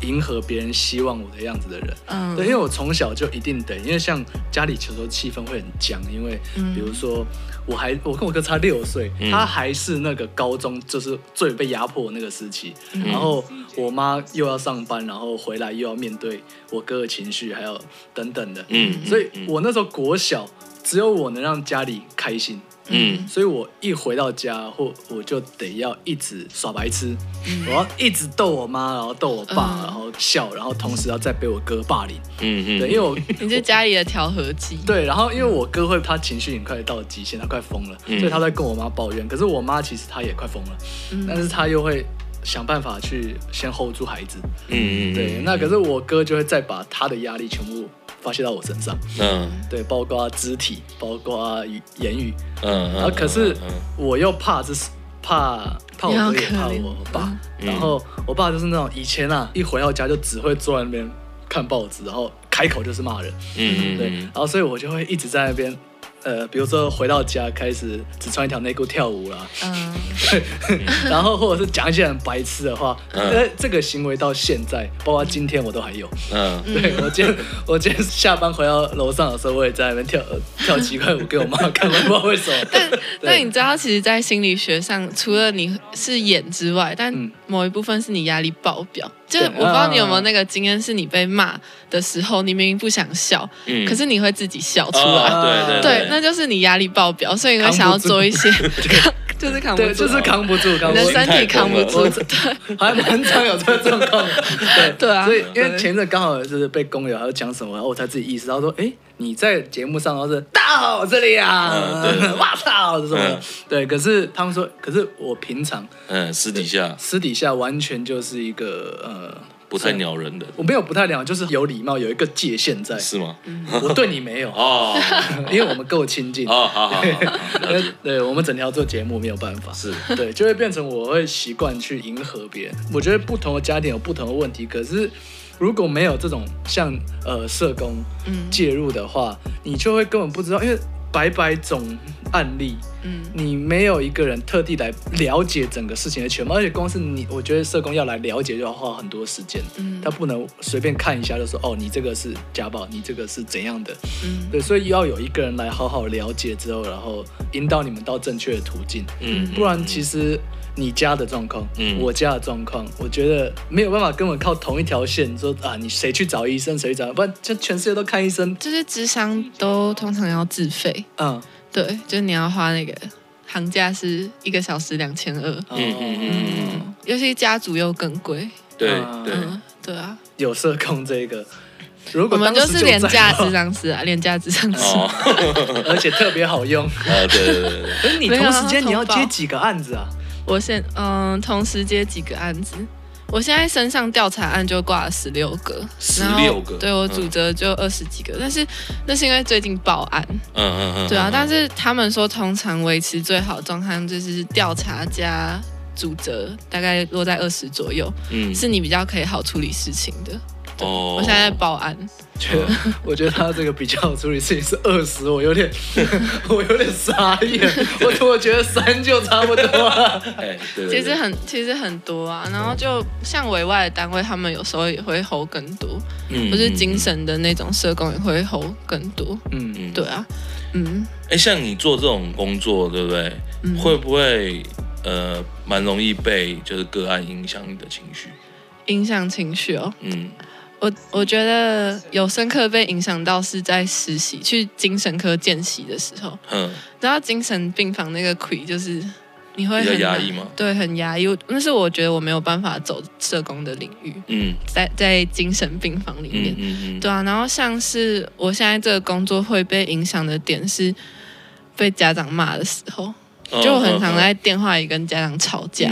Speaker 2: 迎合别人希望我的样子的人。嗯，对，因为我从小就一定得，因为像家里有时候气氛会很僵，因为比如说我还我跟我哥差六岁，嗯、他还是那个高中就是最被压迫的那个时期，嗯、然后我妈又要上班，然后回来又要面对我哥的情绪，还有等等的。嗯，所以我那时候国小只有我能让家里开心。嗯，所以我一回到家，或我就得要一直耍白痴，嗯、我要一直逗我妈，然后逗我爸，嗯、然后笑，然后同时要再被我哥霸凌。嗯嗯，对，因为我
Speaker 3: 你是家里的调和剂。
Speaker 2: 对，然后因为我哥会，他情绪很快到极限，他快疯了，嗯、所以他在跟我妈抱怨。可是我妈其实她也快疯了，嗯、但是她又会想办法去先 hold 住孩子。嗯嗯，对，那可是我哥就会再把他的压力全部。发泄到我身上，嗯，对，包括肢体，包括语言语，嗯，然后可是我又怕，就是怕怕我哥也怕我爸，然后我爸就是那种以前啊，一回到家就只会坐在那边看报纸，然后开口就是骂人，嗯，对，然后所以我就会一直在那边。呃，比如说回到家开始只穿一条内裤跳舞啦，嗯，然后或者是讲一些很白痴的话，呃，这个行为到现在，包括今天我都还有，嗯，对，我今天我今天下班回到楼上的时候，我也在那边跳 跳奇怪舞给我妈看，我不知道为什么。
Speaker 3: 但但你知道，其实，在心理学上，除了你是演之外，但某一部分是你压力爆表。就是我不知道你有没有那个经验，是你被骂的时候，你明明不想笑，可是你会自己笑出来，对对，那就是你压力爆表，所以你会想要做一些 就是扛不住，
Speaker 2: 就是扛不住，你
Speaker 3: 的身体扛不住，对，
Speaker 2: 还蛮常有这个状况，对 对啊，所以因为前阵刚好就是被工友还有讲什么，然后我才自己意识到说，哎。你在节目上都是大家好，这里啊，哇操，这什么？对，可是他们说，可是我平常，
Speaker 1: 嗯，私底下，
Speaker 2: 私底下完全就是一个呃，
Speaker 1: 不太鸟人的。
Speaker 2: 我没有不太鸟，就是有礼貌，有一个界限在。
Speaker 1: 是吗？
Speaker 2: 我对你没有哦，因为我们够亲近哦，好好好，对，我们整条做节目没有办法，是对，就会变成我会习惯去迎合别人。我觉得不同的家庭有不同的问题，可是。如果没有这种像呃社工介入的话，嗯、你就会根本不知道，因为百百种案例，嗯，你没有一个人特地来了解整个事情的全貌，而且光是你，我觉得社工要来了解就要花很多时间，嗯，他不能随便看一下就说哦，你这个是家暴，你这个是怎样的，嗯，对，所以要有一个人来好好了解之后，然后引导你们到正确的途径，嗯，不然其实。你家的状况，嗯，我家的状况，我觉得没有办法跟我靠同一条线说啊，你谁去找医生，谁去找，不然就全世界都看医生。
Speaker 3: 就是智商都通常要自费，嗯，对，就是你要花那个行价是一个小时两千二，嗯嗯嗯，尤其家族又更贵，
Speaker 1: 对对。
Speaker 3: 对啊，
Speaker 2: 有社工这个，
Speaker 3: 如果我们就是廉价智商师啊，廉价智商师，
Speaker 2: 而且特别好用，啊对对对，可是你同时间你要接几个案子啊？
Speaker 3: 我现嗯，同时接几个案子，我现在身上调查案就挂了十六个，
Speaker 1: 十六个，
Speaker 3: 对我主责就二十几个，嗯、但是那是因为最近报案，嗯嗯嗯，对啊，但是他们说通常维持最好状态就是调查加主责大概落在二十左右，嗯，是你比较可以好处理事情的。哦，我现在在报案。
Speaker 2: 觉得，我觉得他这个比较好处理事情是二十，我有点，我有点傻眼。我怎么觉得三就差不多了？
Speaker 3: 哎，对，其实很，其实很多啊。然后就像委外的单位，他们有时候也会 hold 更多，嗯，不是精神的那种社工也会 hold 更多，嗯嗯，对啊，嗯。
Speaker 1: 哎，像你做这种工作，对不对？嗯、会不会呃，蛮容易被就是个案影响你的情绪？
Speaker 3: 影响情绪哦，嗯。我我觉得有深刻被影响到是在实习去精神科见习的时候，嗯，然后精神病房那个亏就是你会很
Speaker 1: 压抑吗？
Speaker 3: 对，很压抑。那是我觉得我没有办法走社工的领域，嗯，在在精神病房里面，嗯嗯嗯，对啊。然后像是我现在这个工作会被影响的点是被家长骂的时候。就很常在电话里跟家长吵架，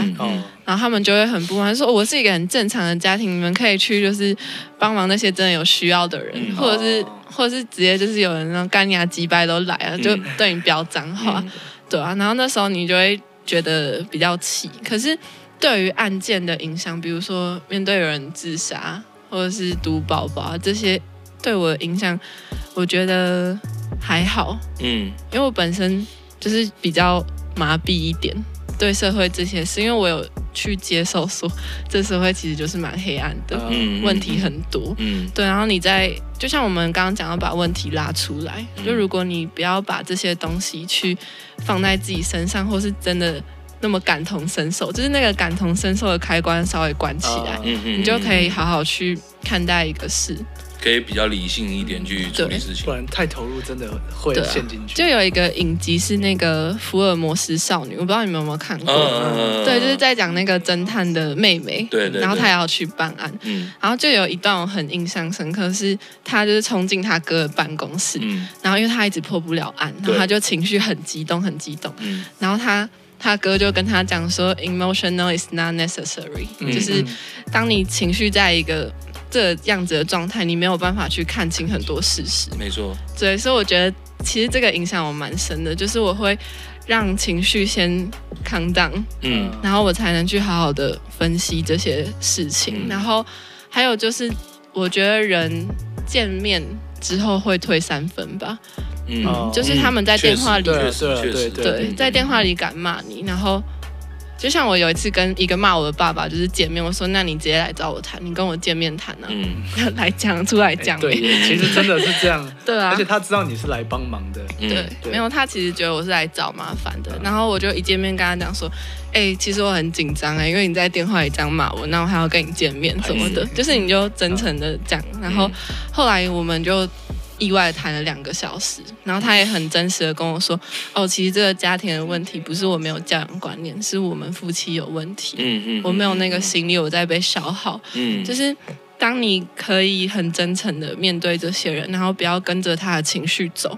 Speaker 3: 然后他们就会很不满，说我是一个很正常的家庭，你们可以去就是帮忙那些真的有需要的人，或者是或者是直接就是有人让干牙鸡掰都来了，就对你飙脏话，对啊，然后那时候你就会觉得比较气。可是对于案件的影响，比如说面对有人自杀或者是毒宝宝这些，对我的影响，我觉得还好，嗯，因为我本身就是比较。麻痹一点，对社会这些事，因为我有去接受说，这社会其实就是蛮黑暗的，嗯、问题很多，嗯，对。然后你在，就像我们刚刚讲要把问题拉出来，嗯、就如果你不要把这些东西去放在自己身上，或是真的那么感同身受，就是那个感同身受的开关稍微关起来，嗯嗯，你就可以好好去看待一个事。
Speaker 1: 可以比较理性一点去处理事情，
Speaker 2: 不然太投入真的会陷进去。
Speaker 3: 就有一个影集是那个福尔摩斯少女，我不知道你们有没有看过？嗯、对，就是在讲那个侦探的妹妹，对，对，对，然后她也要去办案，嗯，然后就有一段我很印象深刻，是她就是冲进她哥的办公室，嗯，然后因为她一直破不了案，然后她就情绪很激动，很激动，嗯，然后她他哥就跟她讲说，emotional is not necessary，嗯，就是当你情绪在一个。这样子的状态，你没有办法去看清很多事实。
Speaker 1: 没错，
Speaker 3: 对，所以我觉得其实这个影响我蛮深的，就是我会让情绪先 calm down，嗯，然后我才能去好好的分析这些事情。嗯、然后还有就是，我觉得人见面之后会退三分吧，嗯，就是他们在电话里，对
Speaker 2: 对对对，
Speaker 3: 在电话里敢骂你，然后。就像我有一次跟一个骂我的爸爸就是见面，我说，那你直接来找我谈，你跟我见面谈啊，嗯，来讲出来讲，欸。
Speaker 2: 对，其实真的是这样。
Speaker 3: 对啊，
Speaker 2: 而且他知道你是来帮忙的。
Speaker 3: 对，嗯、对没有，他其实觉得我是来找麻烦的。嗯、然后我就一见面跟他讲说，哎、欸，其实我很紧张哎，因为你在电话里这样骂我，那我还要跟你见面什么的，就是你就真诚的讲。然后后来我们就。意外谈了两个小时，然后他也很真实的跟我说：“哦，其实这个家庭的问题不是我没有教养观念，是我们夫妻有问题。嗯嗯，我没有那个心力，我在被消耗。嗯，就是当你可以很真诚的面对这些人，然后不要跟着他的情绪走，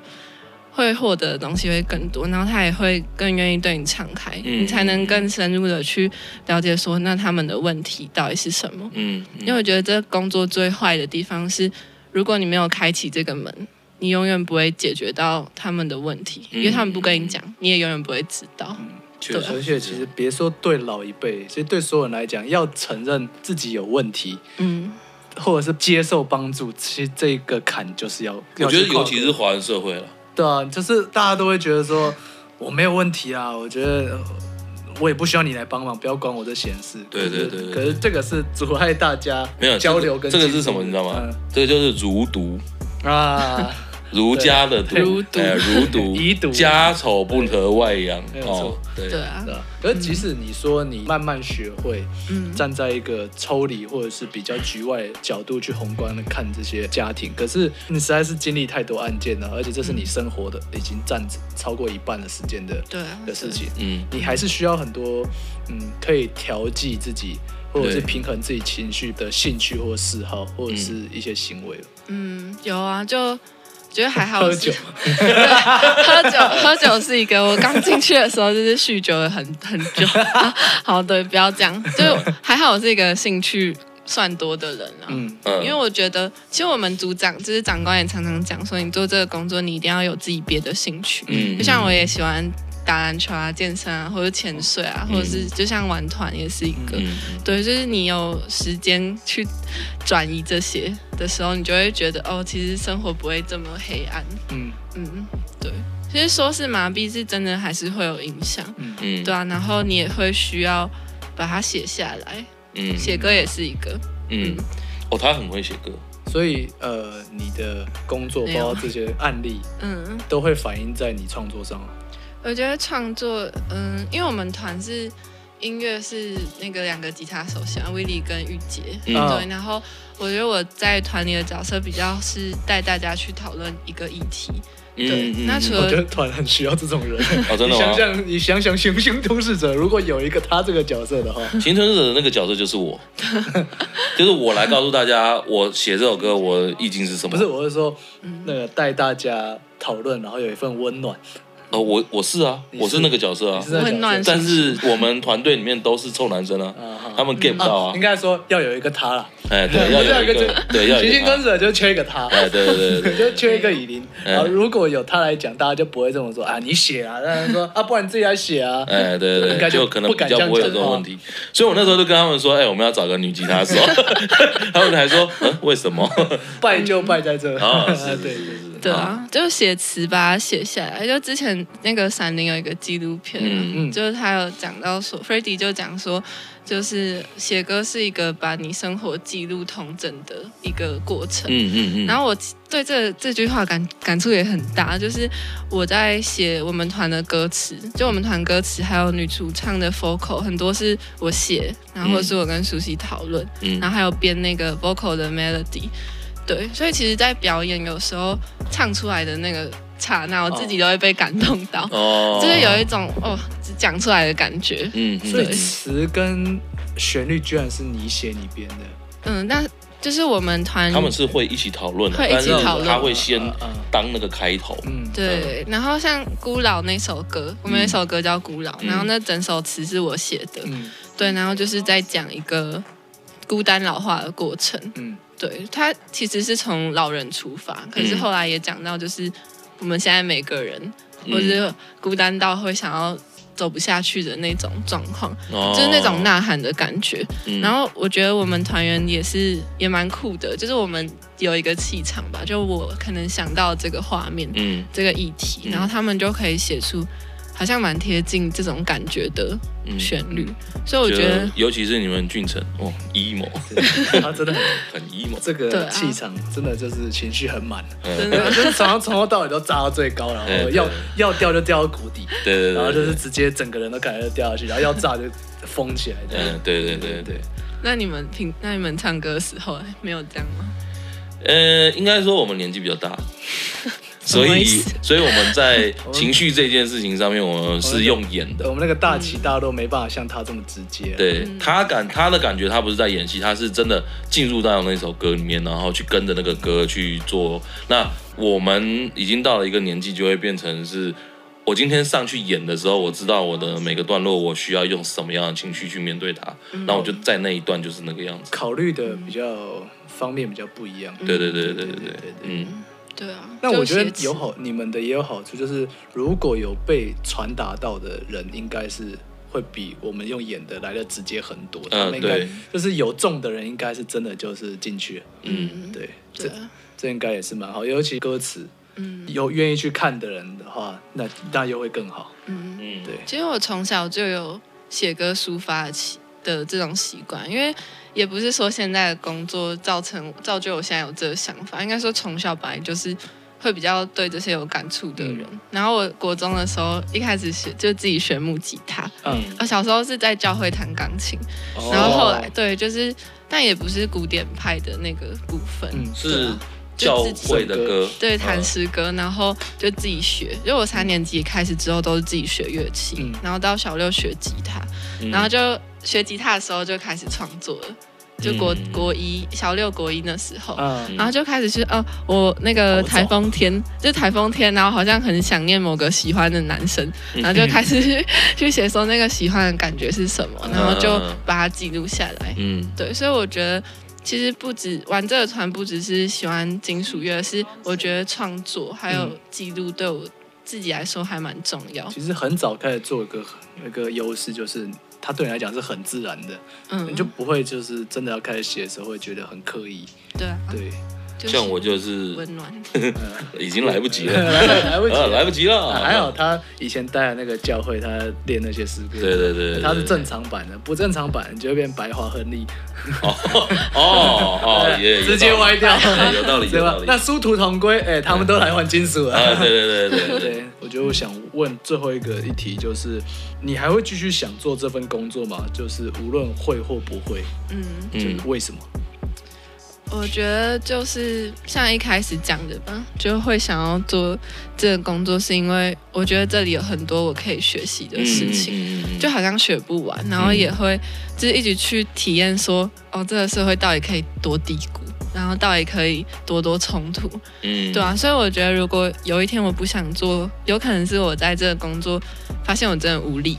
Speaker 3: 会获得的东西会更多，然后他也会更愿意对你敞开，嗯，你才能更深入的去了解说，那他们的问题到底是什么？嗯，因为我觉得这工作最坏的地方是。如果你没有开启这个门，你永远不会解决到他们的问题，因为他们不跟你讲，你也永远不会知道。
Speaker 2: 嗯，确实，而且其实别说对老一辈，其实对所有人来讲，要承认自己有问题，嗯，或者是接受帮助，其实这个坎就是要。
Speaker 1: 我觉得尤其是华人社会了，
Speaker 2: 对啊，就是大家都会觉得说我没有问题啊，我觉得。我也不需要你来帮忙，不要管我的闲事。
Speaker 1: 对对对，对。
Speaker 2: 可是这个是阻碍大家没有交流跟、
Speaker 1: 这个。这个是什么？你知道吗？嗯、这个就是如毒啊。儒家的毒，儒毒，
Speaker 3: 遗毒，
Speaker 1: 家丑不可外扬。哦，
Speaker 3: 对对啊。
Speaker 2: 可是即使你说你慢慢学会，嗯站在一个抽离或者是比较局外角度去宏观的看这些家庭，可是你实在是经历太多案件了，而且这是你生活的已经占超过一半的时间的对的事情。嗯，你还是需要很多嗯可以调剂自己或者是平衡自己情绪的兴趣或嗜好或者是一些行为。
Speaker 3: 嗯，有啊，就。觉得还好，喝酒，喝酒，喝酒是一个。我刚进去的时候就是酗酒了很很久。好，对，不要这样。就还好，我是一个兴趣算多的人啊。嗯，因为我觉得，其实我们组长就是长官也常常讲说，你做这个工作，你一定要有自己别的兴趣。嗯，就像我也喜欢打篮球啊、健身啊，或者潜水啊，或者是就像玩团也是一个。嗯、对，就是你有时间去转移这些的时候，你就会觉得哦，其实生活不会这么黑暗。嗯嗯，对。其实说是麻痹，是真的还是会有影响。嗯嗯，对啊。然后你也会需要把它写下来。嗯，写歌也是一个。嗯，嗯
Speaker 1: 哦，他很会写歌。
Speaker 2: 所以，呃，你的工作包括这些案例，嗯，都会反映在你创作上。
Speaker 3: 我觉得创作，嗯，因为我们团是音乐是那个两个吉他手，像威利跟玉洁，嗯，对。然后我觉得我在团里的角色比较是带大家去讨论一个议题。对，那除了
Speaker 2: 我觉得团很需要这种人。
Speaker 1: 哦，真的
Speaker 2: 吗？你想想，你想想，行星吞噬者如果有一个他这个角色的话，
Speaker 1: 行星吞噬者的那个角色就是我，就是我来告诉大家，我写这首歌我意境是什么？
Speaker 2: 不是，我是说，那个带大家讨论，然后有一份温暖。
Speaker 1: 哦，我我是啊，我是那个角色啊，
Speaker 3: 温暖。
Speaker 1: 但是我们团队里面都是臭男生啊，他们 get 不到啊。
Speaker 2: 应该说要有一个他了，
Speaker 1: 哎，对，要有一个，对，要。
Speaker 2: 行星吞噬者就缺一个他，
Speaker 1: 哎，对对对，
Speaker 2: 就缺一个以琳。然后如果有他来讲，大家就不会这么说啊，你写啊，大家说啊，不然你自己来写啊。
Speaker 1: 哎，对对对，就可能比较不会有这种问题。所以我那时候就跟他们说，哎，我们要找个女吉他手，他们还说，嗯，为什么？
Speaker 2: 败就败在这。啊，对对对。
Speaker 3: 对啊，就写词把它写下来。就之前那个闪灵有一个纪录片，嗯嗯，就是他有讲到说，Freddie 就讲说，就是写歌是一个把你生活记录统整的一个过程。嗯嗯嗯。然后我对这这句话感感触也很大，就是我在写我们团的歌词，就我们团歌词还有女主唱的 vocal 很多是我写，然后是我跟舒希讨论，嗯，然后还有编那个 vocal 的 melody。对，所以其实，在表演有时候唱出来的那个刹那，我自己都会被感动到，哦、就是有一种哦讲出来的感觉。嗯，
Speaker 2: 所以词跟旋律居然是你写你编的。
Speaker 3: 嗯，那就是我们团
Speaker 1: 他们是会一起讨论，
Speaker 3: 会一起讨论，
Speaker 1: 他会先当那个开头。嗯，
Speaker 3: 对。然后像《孤老》那首歌，我们有一首歌叫《孤老》，嗯、然后那整首词是我写的。嗯，对。然后就是在讲一个孤单老化的过程。嗯。对，他其实是从老人出发，可是后来也讲到，就是我们现在每个人，嗯、或是孤单到会想要走不下去的那种状况，哦、就是那种呐喊的感觉。嗯、然后我觉得我们团员也是也蛮酷的，就是我们有一个气场吧，就我可能想到这个画面，嗯，这个议题，然后他们就可以写出。好像蛮贴近这种感觉的旋律，嗯、所以我觉得，
Speaker 1: 尤其是你们俊成，哦，emo，
Speaker 2: 他 真的很
Speaker 1: 很 emo，
Speaker 2: 这个气场真的就是情绪很满，真的。就是从从头到尾都炸到最高，然后要要掉就掉到谷底，对对，然后就是直接整个人都感觉掉下去，然后要炸就疯起来，
Speaker 1: 嗯，对对对对。
Speaker 3: 那你们平那你们唱歌的时候没有这样吗？
Speaker 1: 呃，应该说我们年纪比较大。所以，所以我们在 情绪这件事情上面，我们是用演的。
Speaker 2: 我们那个大起大落没办法像他这么直接。
Speaker 1: 对，他感他的感觉，他不是在演戏，他是真的进入到那首歌里面，然后去跟着那个歌去做。那我们已经到了一个年纪，就会变成是，我今天上去演的时候，我知道我的每个段落，我需要用什么样的情绪去面对它。那我就在那一段就是那个样子。
Speaker 2: 考虑的比较方面比较不一样。
Speaker 1: 对对对对对对对，嗯。
Speaker 3: 对啊，
Speaker 2: 那我觉得有好，你们的也有好处，就是如果有被传达到的人，应该是会比我们用演的来的直接很多。他们应该就是有中的人，应该是真的就是进去。嗯，对，这这应该也是蛮好，尤其歌词，嗯，有愿意去看的人的话，那那又会更好。嗯嗯，对。
Speaker 3: 其实我从小就有写歌抒发起的这种习惯，因为也不是说现在的工作造成造就我现在有这个想法，应该说从小本来就是会比较对这些有感触的人。嗯、然后我国中的时候一开始学就自己学木吉他，嗯，我小时候是在教会弹钢琴，哦、然后后来对就是，但也不是古典派的那个部分，
Speaker 1: 嗯，是。教会的歌，
Speaker 3: 对，弹诗歌，然后就自己学。因为我三年级开始之后都是自己学乐器，嗯、然后到小六学吉他，嗯、然后就学吉他的时候就开始创作了。就国国一小六国一那时候，嗯、然后就开始去哦，我那个台风天，就台风天，然后好像很想念某个喜欢的男生，然后就开始去去写说那个喜欢的感觉是什么，然后就把它记录下来。嗯，对，所以我觉得。其实不止玩这个团，不只是喜欢金属乐，是我觉得创作还有记录对我自己来说还蛮重要。
Speaker 2: 其实很早开始做一个一个优势，就是它对你来讲是很自然的，嗯，你就不会就是真的要开始写的时候会觉得很刻意。
Speaker 3: 对
Speaker 2: 对。
Speaker 1: 像我就是
Speaker 3: 温暖，
Speaker 1: 已经来不及了，
Speaker 2: 来不及，
Speaker 1: 来不及了。
Speaker 2: 还好他以前待的那个教会，他练那些诗歌。
Speaker 1: 对对对，
Speaker 2: 他是正常版的，不正常版就会变白话亨利。
Speaker 1: 哦哦哦，也
Speaker 2: 直接歪掉，
Speaker 1: 有道理，有道理。
Speaker 2: 那殊途同归，哎，他们都来换金属了。
Speaker 1: 对对对对对。
Speaker 2: 我觉得我想问最后一个议题，就是你还会继续想做这份工作吗？就是无论会或不会，嗯，就是为什么？
Speaker 3: 我觉得就是像一开始讲的吧，就会想要做这个工作，是因为我觉得这里有很多我可以学习的事情，就好像学不完，然后也会就是一直去体验说，哦，这个社会到底可以多低谷，然后到底可以多多冲突，嗯，对啊，所以我觉得如果有一天我不想做，有可能是我在这个工作发现我真的无力，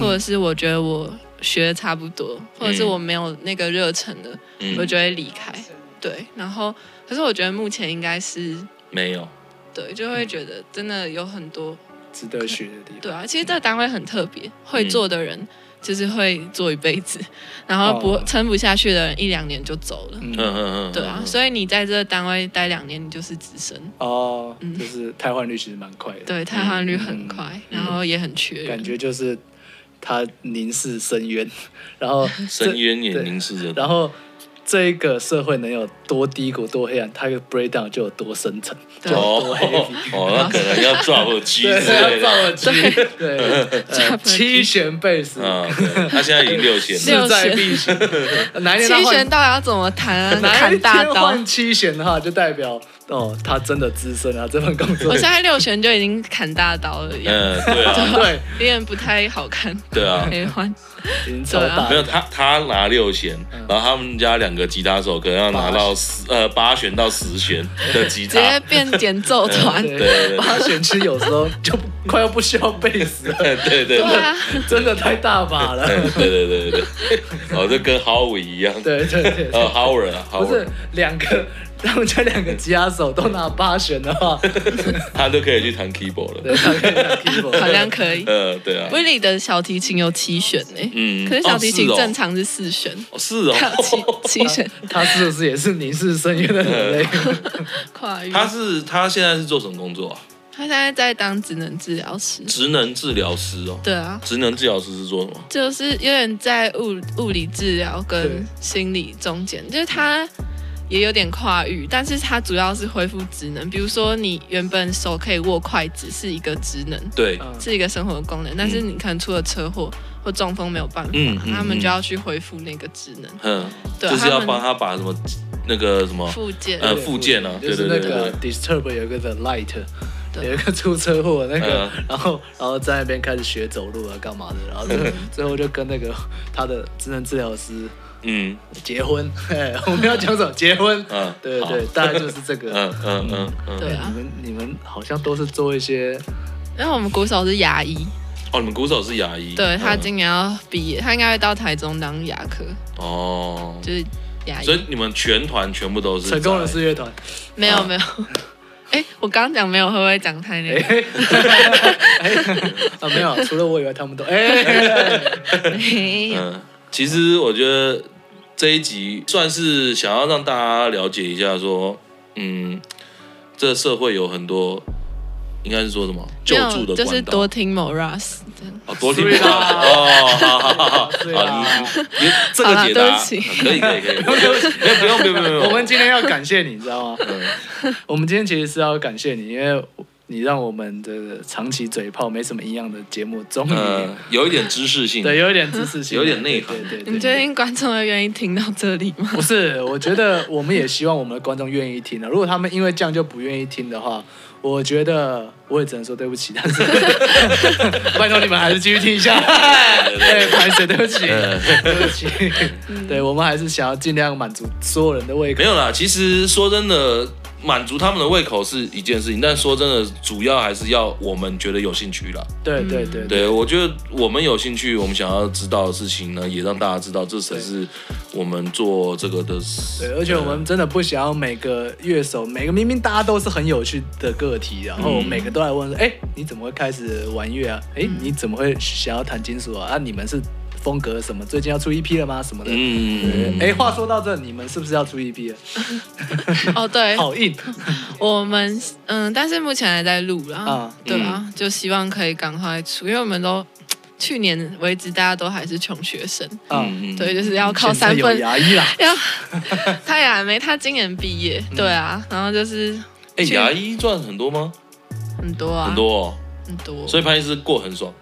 Speaker 3: 或者是我觉得我学的差不多，或者是我没有那个热忱了，我就会离开。对，然后可是我觉得目前应该是
Speaker 1: 没有，
Speaker 3: 对，就会觉得真的有很多
Speaker 2: 值得学的地方。
Speaker 3: 对啊，其实这个单位很特别，会做的人就是会做一辈子，然后不撑不下去的人一两年就走了。嗯嗯嗯，对啊，所以你在这个单位待两年，你就是资深
Speaker 2: 哦，就是汰换率其实蛮快的。
Speaker 3: 对，汰换率很快，然后也很缺。
Speaker 2: 感觉就是他凝视深渊，然后
Speaker 1: 深渊也凝视着，
Speaker 2: 然后。这一个社会能有多低谷、多黑暗，它的 breakdown 就有多深层，就多黑。
Speaker 1: 哦，那可能要撞个机，对，
Speaker 2: 要抓个机，对，七弦贝斯，
Speaker 1: 他现在已经六弦，
Speaker 2: 势在必行。
Speaker 3: 七弦到底要怎么弹啊？弹大刀。
Speaker 2: 换七弦的话，就代表哦，他真的资深啊，这份工作。
Speaker 3: 我现在六弦就已经砍大刀了，
Speaker 1: 嗯，对啊，
Speaker 2: 对，
Speaker 3: 有点不太好看。
Speaker 1: 对啊，
Speaker 3: 可以换。
Speaker 1: 没有他，他拿六弦，然后他们家两个吉他手可能要拿到十呃八弦到十弦的吉他，
Speaker 3: 直接变节奏团。
Speaker 2: 对，八弦其实有时候就快要不需要贝斯了。
Speaker 1: 对对对，
Speaker 2: 真的太大把了。
Speaker 1: 对对对对，哦，就跟 Howie 一样。
Speaker 2: 对对对，
Speaker 1: 呃，Howard 啊，
Speaker 2: 不是两个。他们这两个吉他手都拿八弦的话，
Speaker 1: 他都可以去弹 keyboard 了。
Speaker 2: 对，他可以弹 keyboard，
Speaker 3: 好像可以。
Speaker 1: 呃，对啊。
Speaker 3: 威利的小提琴有七弦呢，嗯，可是小提琴正常是四弦。
Speaker 1: 哦，是哦。
Speaker 3: 七七弦，
Speaker 2: 他是不是也是凝视深渊的人类？
Speaker 3: 跨越。
Speaker 1: 他是他现在是做什么工作啊？
Speaker 3: 他现在在当职能治疗师。
Speaker 1: 职能治疗师哦。
Speaker 3: 对啊。
Speaker 1: 职能治疗师是做什么？
Speaker 3: 就是有点在物物理治疗跟心理中间，就是他。也有点跨域，但是它主要是恢复职能。比如说，你原本手可以握筷子，是一个职能，
Speaker 1: 对，
Speaker 3: 是一个生活的功能。但是你可能出了车祸或中风没有办法，他们就要去恢复那个职能。嗯，对，
Speaker 1: 就是要帮他把什么那个什么
Speaker 3: 附件，
Speaker 1: 呃，附件啊，
Speaker 2: 就是那个 Disturb 有一个 The Light，有一个出车祸那个，然后然后在那边开始学走路啊，干嘛的，然后最后 就跟那个他的智能治疗师。嗯，结婚，我们要讲什么？结婚，嗯，对对对，大概就是这个，嗯嗯嗯，对啊，你们你们好像都是做一些，
Speaker 3: 因为我们鼓手是牙医，
Speaker 1: 哦，你们鼓手是牙医，
Speaker 3: 对，他今年要毕业，他应该会到台中当牙科，
Speaker 1: 哦，
Speaker 3: 就是牙医，
Speaker 1: 所以你们全团全部都是
Speaker 2: 成功人士乐团，
Speaker 3: 没有没有，哎，我刚刚讲没有，会不会讲太那个？
Speaker 2: 啊，没有，除了我以外，他们都，哎，
Speaker 3: 没有。
Speaker 1: 其实我觉得这一集算是想要让大家了解一下，说，嗯，这个社会有很多，应该是说什么救助的管道，
Speaker 3: 就是多听 Moras，
Speaker 1: 哦，多听哦，好好好好，你你这个解答可以可以可以，不用不用不用不用，
Speaker 2: 我们今天要感谢你，知道吗？我们今天其实是要感谢你，因为。你让我们的长期嘴炮没什么营养的节目，终于
Speaker 1: 有一点知识性，
Speaker 2: 对，有一点知识性，
Speaker 1: 有点内涵。
Speaker 2: 对对。
Speaker 3: 你确定观众会愿意听到这里吗？
Speaker 2: 不是，我觉得我们也希望我们的观众愿意听的。如果他们因为这样就不愿意听的话，我觉得我也只能说对不起。但是 拜托你们还是继续听一下。对，拍谢，对不起，对不起。对，我们还是想要尽量满足所有人的胃口。
Speaker 1: 没有啦，其实说真的。满足他们的胃口是一件事情，但说真的，主要还是要我们觉得有兴趣啦。
Speaker 2: 对对对，
Speaker 1: 对我觉得我们有兴趣，我们想要知道的事情呢，也让大家知道，这才是我们做这个的。
Speaker 2: 对，而且我们真的不想要每个乐手，每个明明大家都是很有趣的个体，然后每个都来问说，哎，你怎么会开始玩乐啊？哎，你怎么会想要弹金属啊？啊，你们是？风格什么？最近要出 EP 了吗？什么的？嗯，哎，话说到这，你们是不是要出 EP 了？
Speaker 3: 哦，对，
Speaker 2: 好硬。
Speaker 3: 我们嗯，但是目前还在录啦。啊，对啊，就希望可以赶快出，因为我们都去年为止，大家都还是穷学生。嗯，对，就是要靠三分。
Speaker 2: 牙医啦。
Speaker 3: 要他也还没，他今年毕业。对啊，然后就是。
Speaker 1: 哎，牙医赚很多吗？
Speaker 3: 很多啊，
Speaker 1: 很多，
Speaker 3: 很多。
Speaker 1: 所以潘医师过很爽。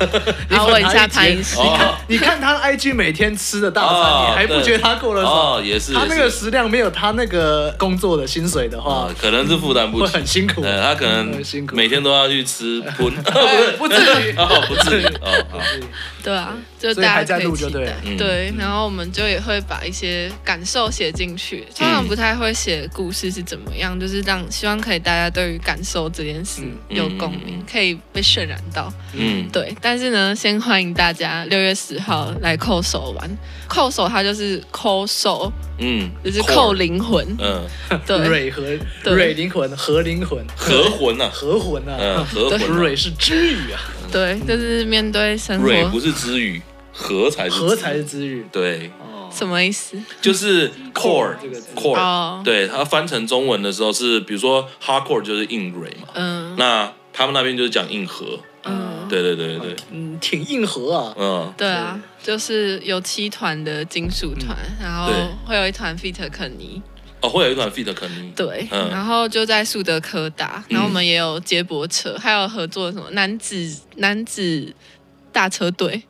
Speaker 3: 然后问一下潘医师，
Speaker 2: 你看他的 IG 每天吃的大餐，你还不觉得他过得爽？
Speaker 1: 也是，
Speaker 2: 他那个食量没有他那个工作的薪水的话，
Speaker 1: 可能是负担不起，
Speaker 2: 会很辛苦。
Speaker 1: 他可能辛苦，每天都要去吃 荤，
Speaker 2: 不至于，
Speaker 1: 不至于，
Speaker 3: 对啊，就大家可以期待，对，然后我们就也会把一些感受写进去，通常不太会写故事是怎么样，就是让希望可以大家对于感受这件事有共鸣，可以被渲染到，嗯，对。但是呢，先欢迎大家六月十号来扣手玩。扣手它就是抠手，嗯，就是扣灵魂，嗯，对，
Speaker 2: 蕊和蕊灵魂和灵魂。
Speaker 1: 和魂啊，
Speaker 2: 和魂啊，
Speaker 1: 嗯，和魂。
Speaker 2: 蕊是之语啊，
Speaker 3: 对，就是面对生活。
Speaker 1: 蕊不是之语，和才是
Speaker 2: 和才是之语，
Speaker 1: 对。
Speaker 3: 什么意思？
Speaker 1: 就是 core 这个 core，对，它翻成中文的时候是，比如说 hardcore 就是硬蕊嘛，嗯，那他们那边就是讲硬核。嗯，对对对对
Speaker 2: 嗯，挺硬核啊，嗯，
Speaker 3: 对啊，就是有七团的金属团，然后会有一团 feat. 肯尼，
Speaker 1: 哦，会有一团 feat. 肯尼，
Speaker 3: 对，然后就在树德科大，然后我们也有接驳车，还有合作什么男子男子大车队，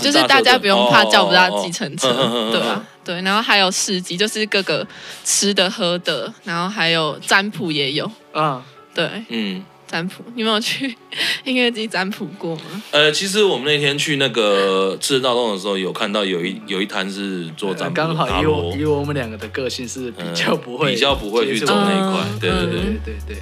Speaker 3: 就是大家不用怕叫不到计程车，对吧，对，然后还有市集，就是各个吃的喝的，然后还有占卜也有，啊，对，嗯。占卜，你没有去 音乐祭占卜过吗？
Speaker 1: 呃，其实我们那天去那个赤道洞的时候，有看到有一有一摊是做占卜，
Speaker 2: 刚好以我以我们两个的个性是比较不会、
Speaker 1: 嗯、比较不会去走那一块，嗯、对对对。对对对，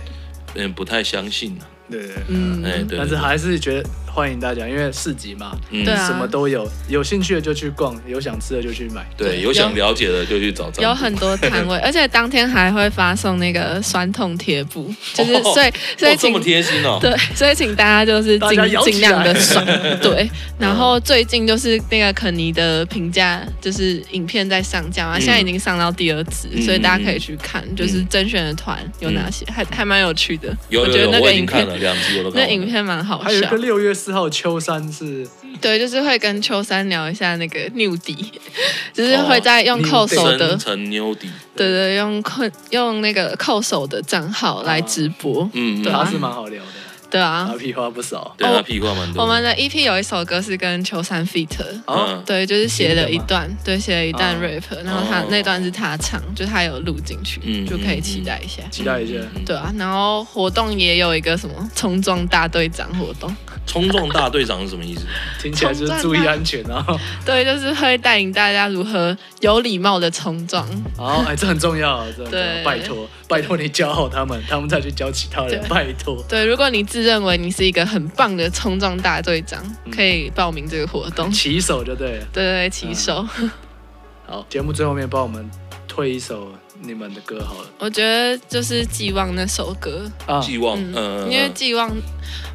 Speaker 2: 嗯，
Speaker 1: 不太相信
Speaker 2: 对，嗯，哎，但是还是觉得欢迎大家，因为市集嘛，嗯，什么都有，有兴趣的就去逛，有想吃的就去买，
Speaker 1: 对，有想了解的就去找。
Speaker 3: 有很多摊位，而且当天还会发送那个酸痛贴布，就是所以所以
Speaker 1: 这么贴心哦，
Speaker 3: 对，所以请大家就是尽尽量的爽，对。然后最近就是那个肯尼的评价，就是影片在上架嘛，现在已经上到第二支，所以大家可以去看，就是甄选的团有哪些，还还蛮有趣的。有我觉得那个影片。两集我都看，那影片蛮好笑。
Speaker 2: 还有一个六月四号秋山是，
Speaker 3: 对，就是会跟秋山聊一下那个 New 迪，就是会在用扣手的，
Speaker 1: 成 New 迪，
Speaker 3: 对对，用扣用那个扣手的账号来直播，
Speaker 2: 嗯，对，他是蛮好聊的。
Speaker 3: 对啊，
Speaker 2: 他屁话不少，
Speaker 1: 对他屁话蛮多。
Speaker 3: 我们的 EP 有一首歌是跟秋山 feat，哦，对，就是写了一段，对，写了一段 rap，然后他那段是他唱，就他有录进去，就可以期待一下，
Speaker 2: 期待一下。
Speaker 3: 对啊，然后活动也有一个什么冲撞大队长活动，
Speaker 1: 冲撞大队长是什么意思？
Speaker 2: 听起来就是注意安全啊。
Speaker 3: 对，就是会带领大家如何有礼貌的冲撞。
Speaker 2: 哦，哎，这很重要，对，拜托，拜托你教好他们，他们再去教其他人，拜托。
Speaker 3: 对，如果你自认为你是一个很棒的冲撞大队长，可以报名这个活动。
Speaker 2: 骑手就对了，
Speaker 3: 对对，骑手。
Speaker 2: 好，节目最后面帮我们推一首你们的歌好了。
Speaker 3: 我觉得就是《寄望》那首歌
Speaker 1: 啊，《寄望》嗯，
Speaker 3: 因为《寄望》，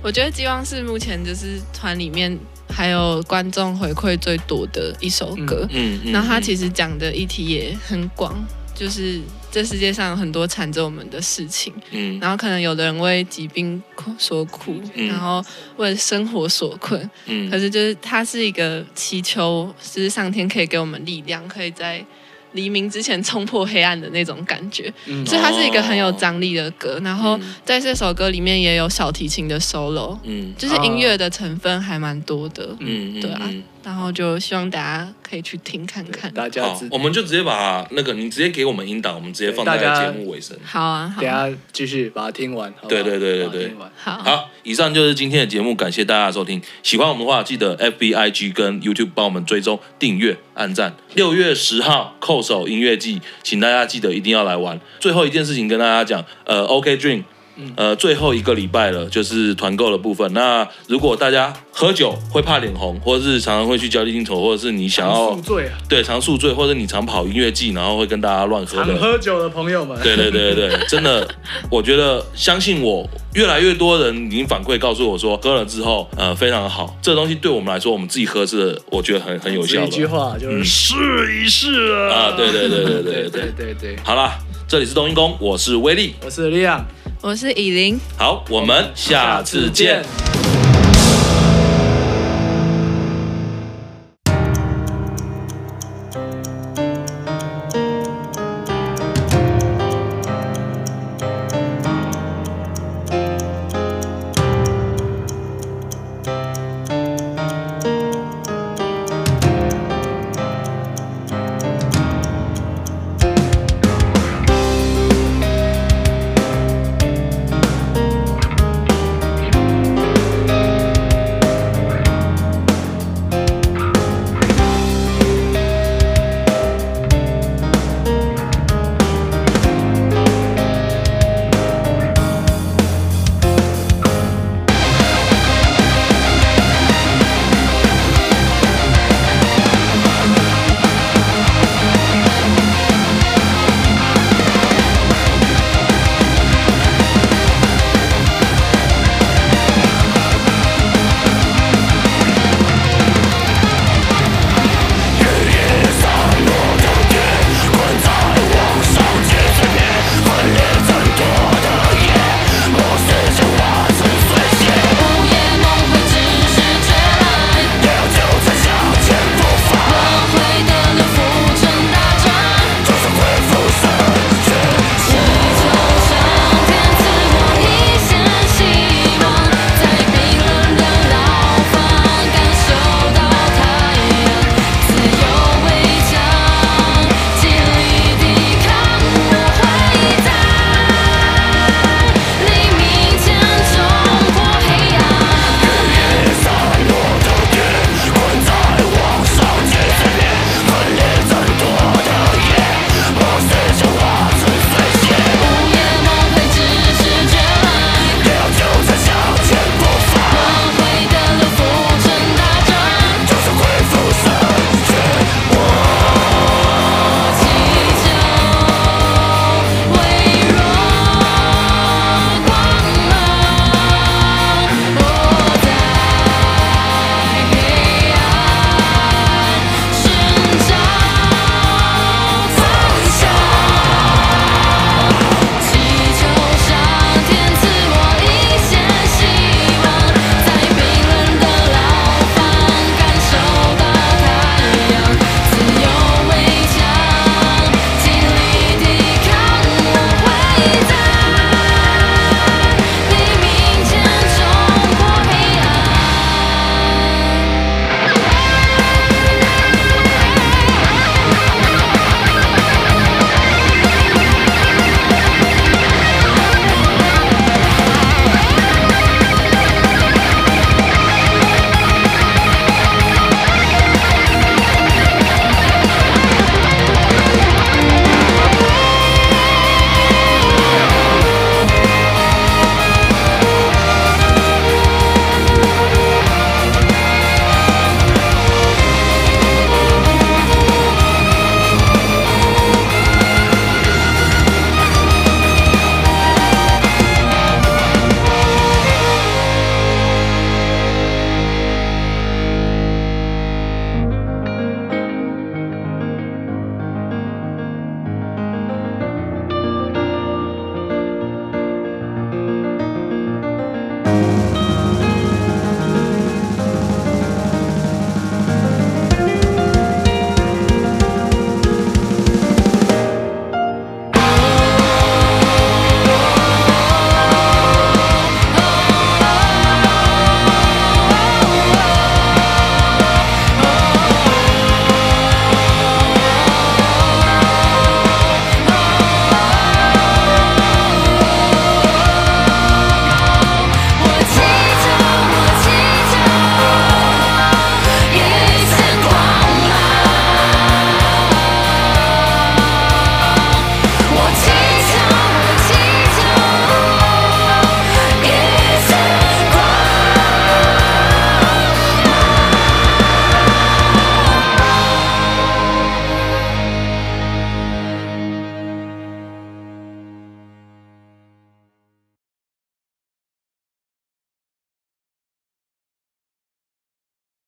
Speaker 3: 我觉得《寄望》是目前就是团里面还有观众回馈最多的一首歌。嗯嗯。然后他其实讲的议题也很广，就是。这世界上有很多缠着我们的事情，嗯，然后可能有的人为疾病所苦，嗯，然后为生活所困，嗯，可是就是它是一个祈求，就是上天可以给我们力量，可以在黎明之前冲破黑暗的那种感觉，嗯，所以它是一个很有张力的歌。然后在这首歌里面也有小提琴的 solo，嗯，就是音乐的成分还蛮多的，嗯，对啊。然后就希望大家可以去听看看。
Speaker 2: 大家
Speaker 1: 好，我们就直接把那个你直接给我们音档，我们直接放在节目尾声。
Speaker 3: 好啊，好
Speaker 2: 等下继续把它听完。
Speaker 1: 对对对对对，好。好，以上就是今天的节目，感谢大家的收听。喜欢我们的话，记得 FB IG 跟 YouTube 帮我们追踪订阅。按赞。六月十号扣手音乐季，请大家记得一定要来玩。最后一件事情跟大家讲，呃，OK 呃，最后一个礼拜了，就是团购的部分。那如果大家喝酒会怕脸红，或者是常常会去交际应酬，或者是你想要
Speaker 2: 宿醉啊，
Speaker 1: 对，常宿醉，或者你常跑音乐季，然后会跟大家乱喝的，
Speaker 2: 常喝酒的朋友们，
Speaker 1: 对对对对对，真的，我觉得相信我，越来越多人已经反馈告诉我说，喝了之后，呃，非常好。这个东西对我们来说，我们自己喝是我觉得很很有效的。
Speaker 2: 一句话就是试一试啊！
Speaker 1: 啊，对对对对对对
Speaker 2: 对对对。
Speaker 1: 好了，这里是冬阴功，我是威力，
Speaker 2: 我是利亚。
Speaker 3: 我是以琳，
Speaker 1: 好，我们下次见。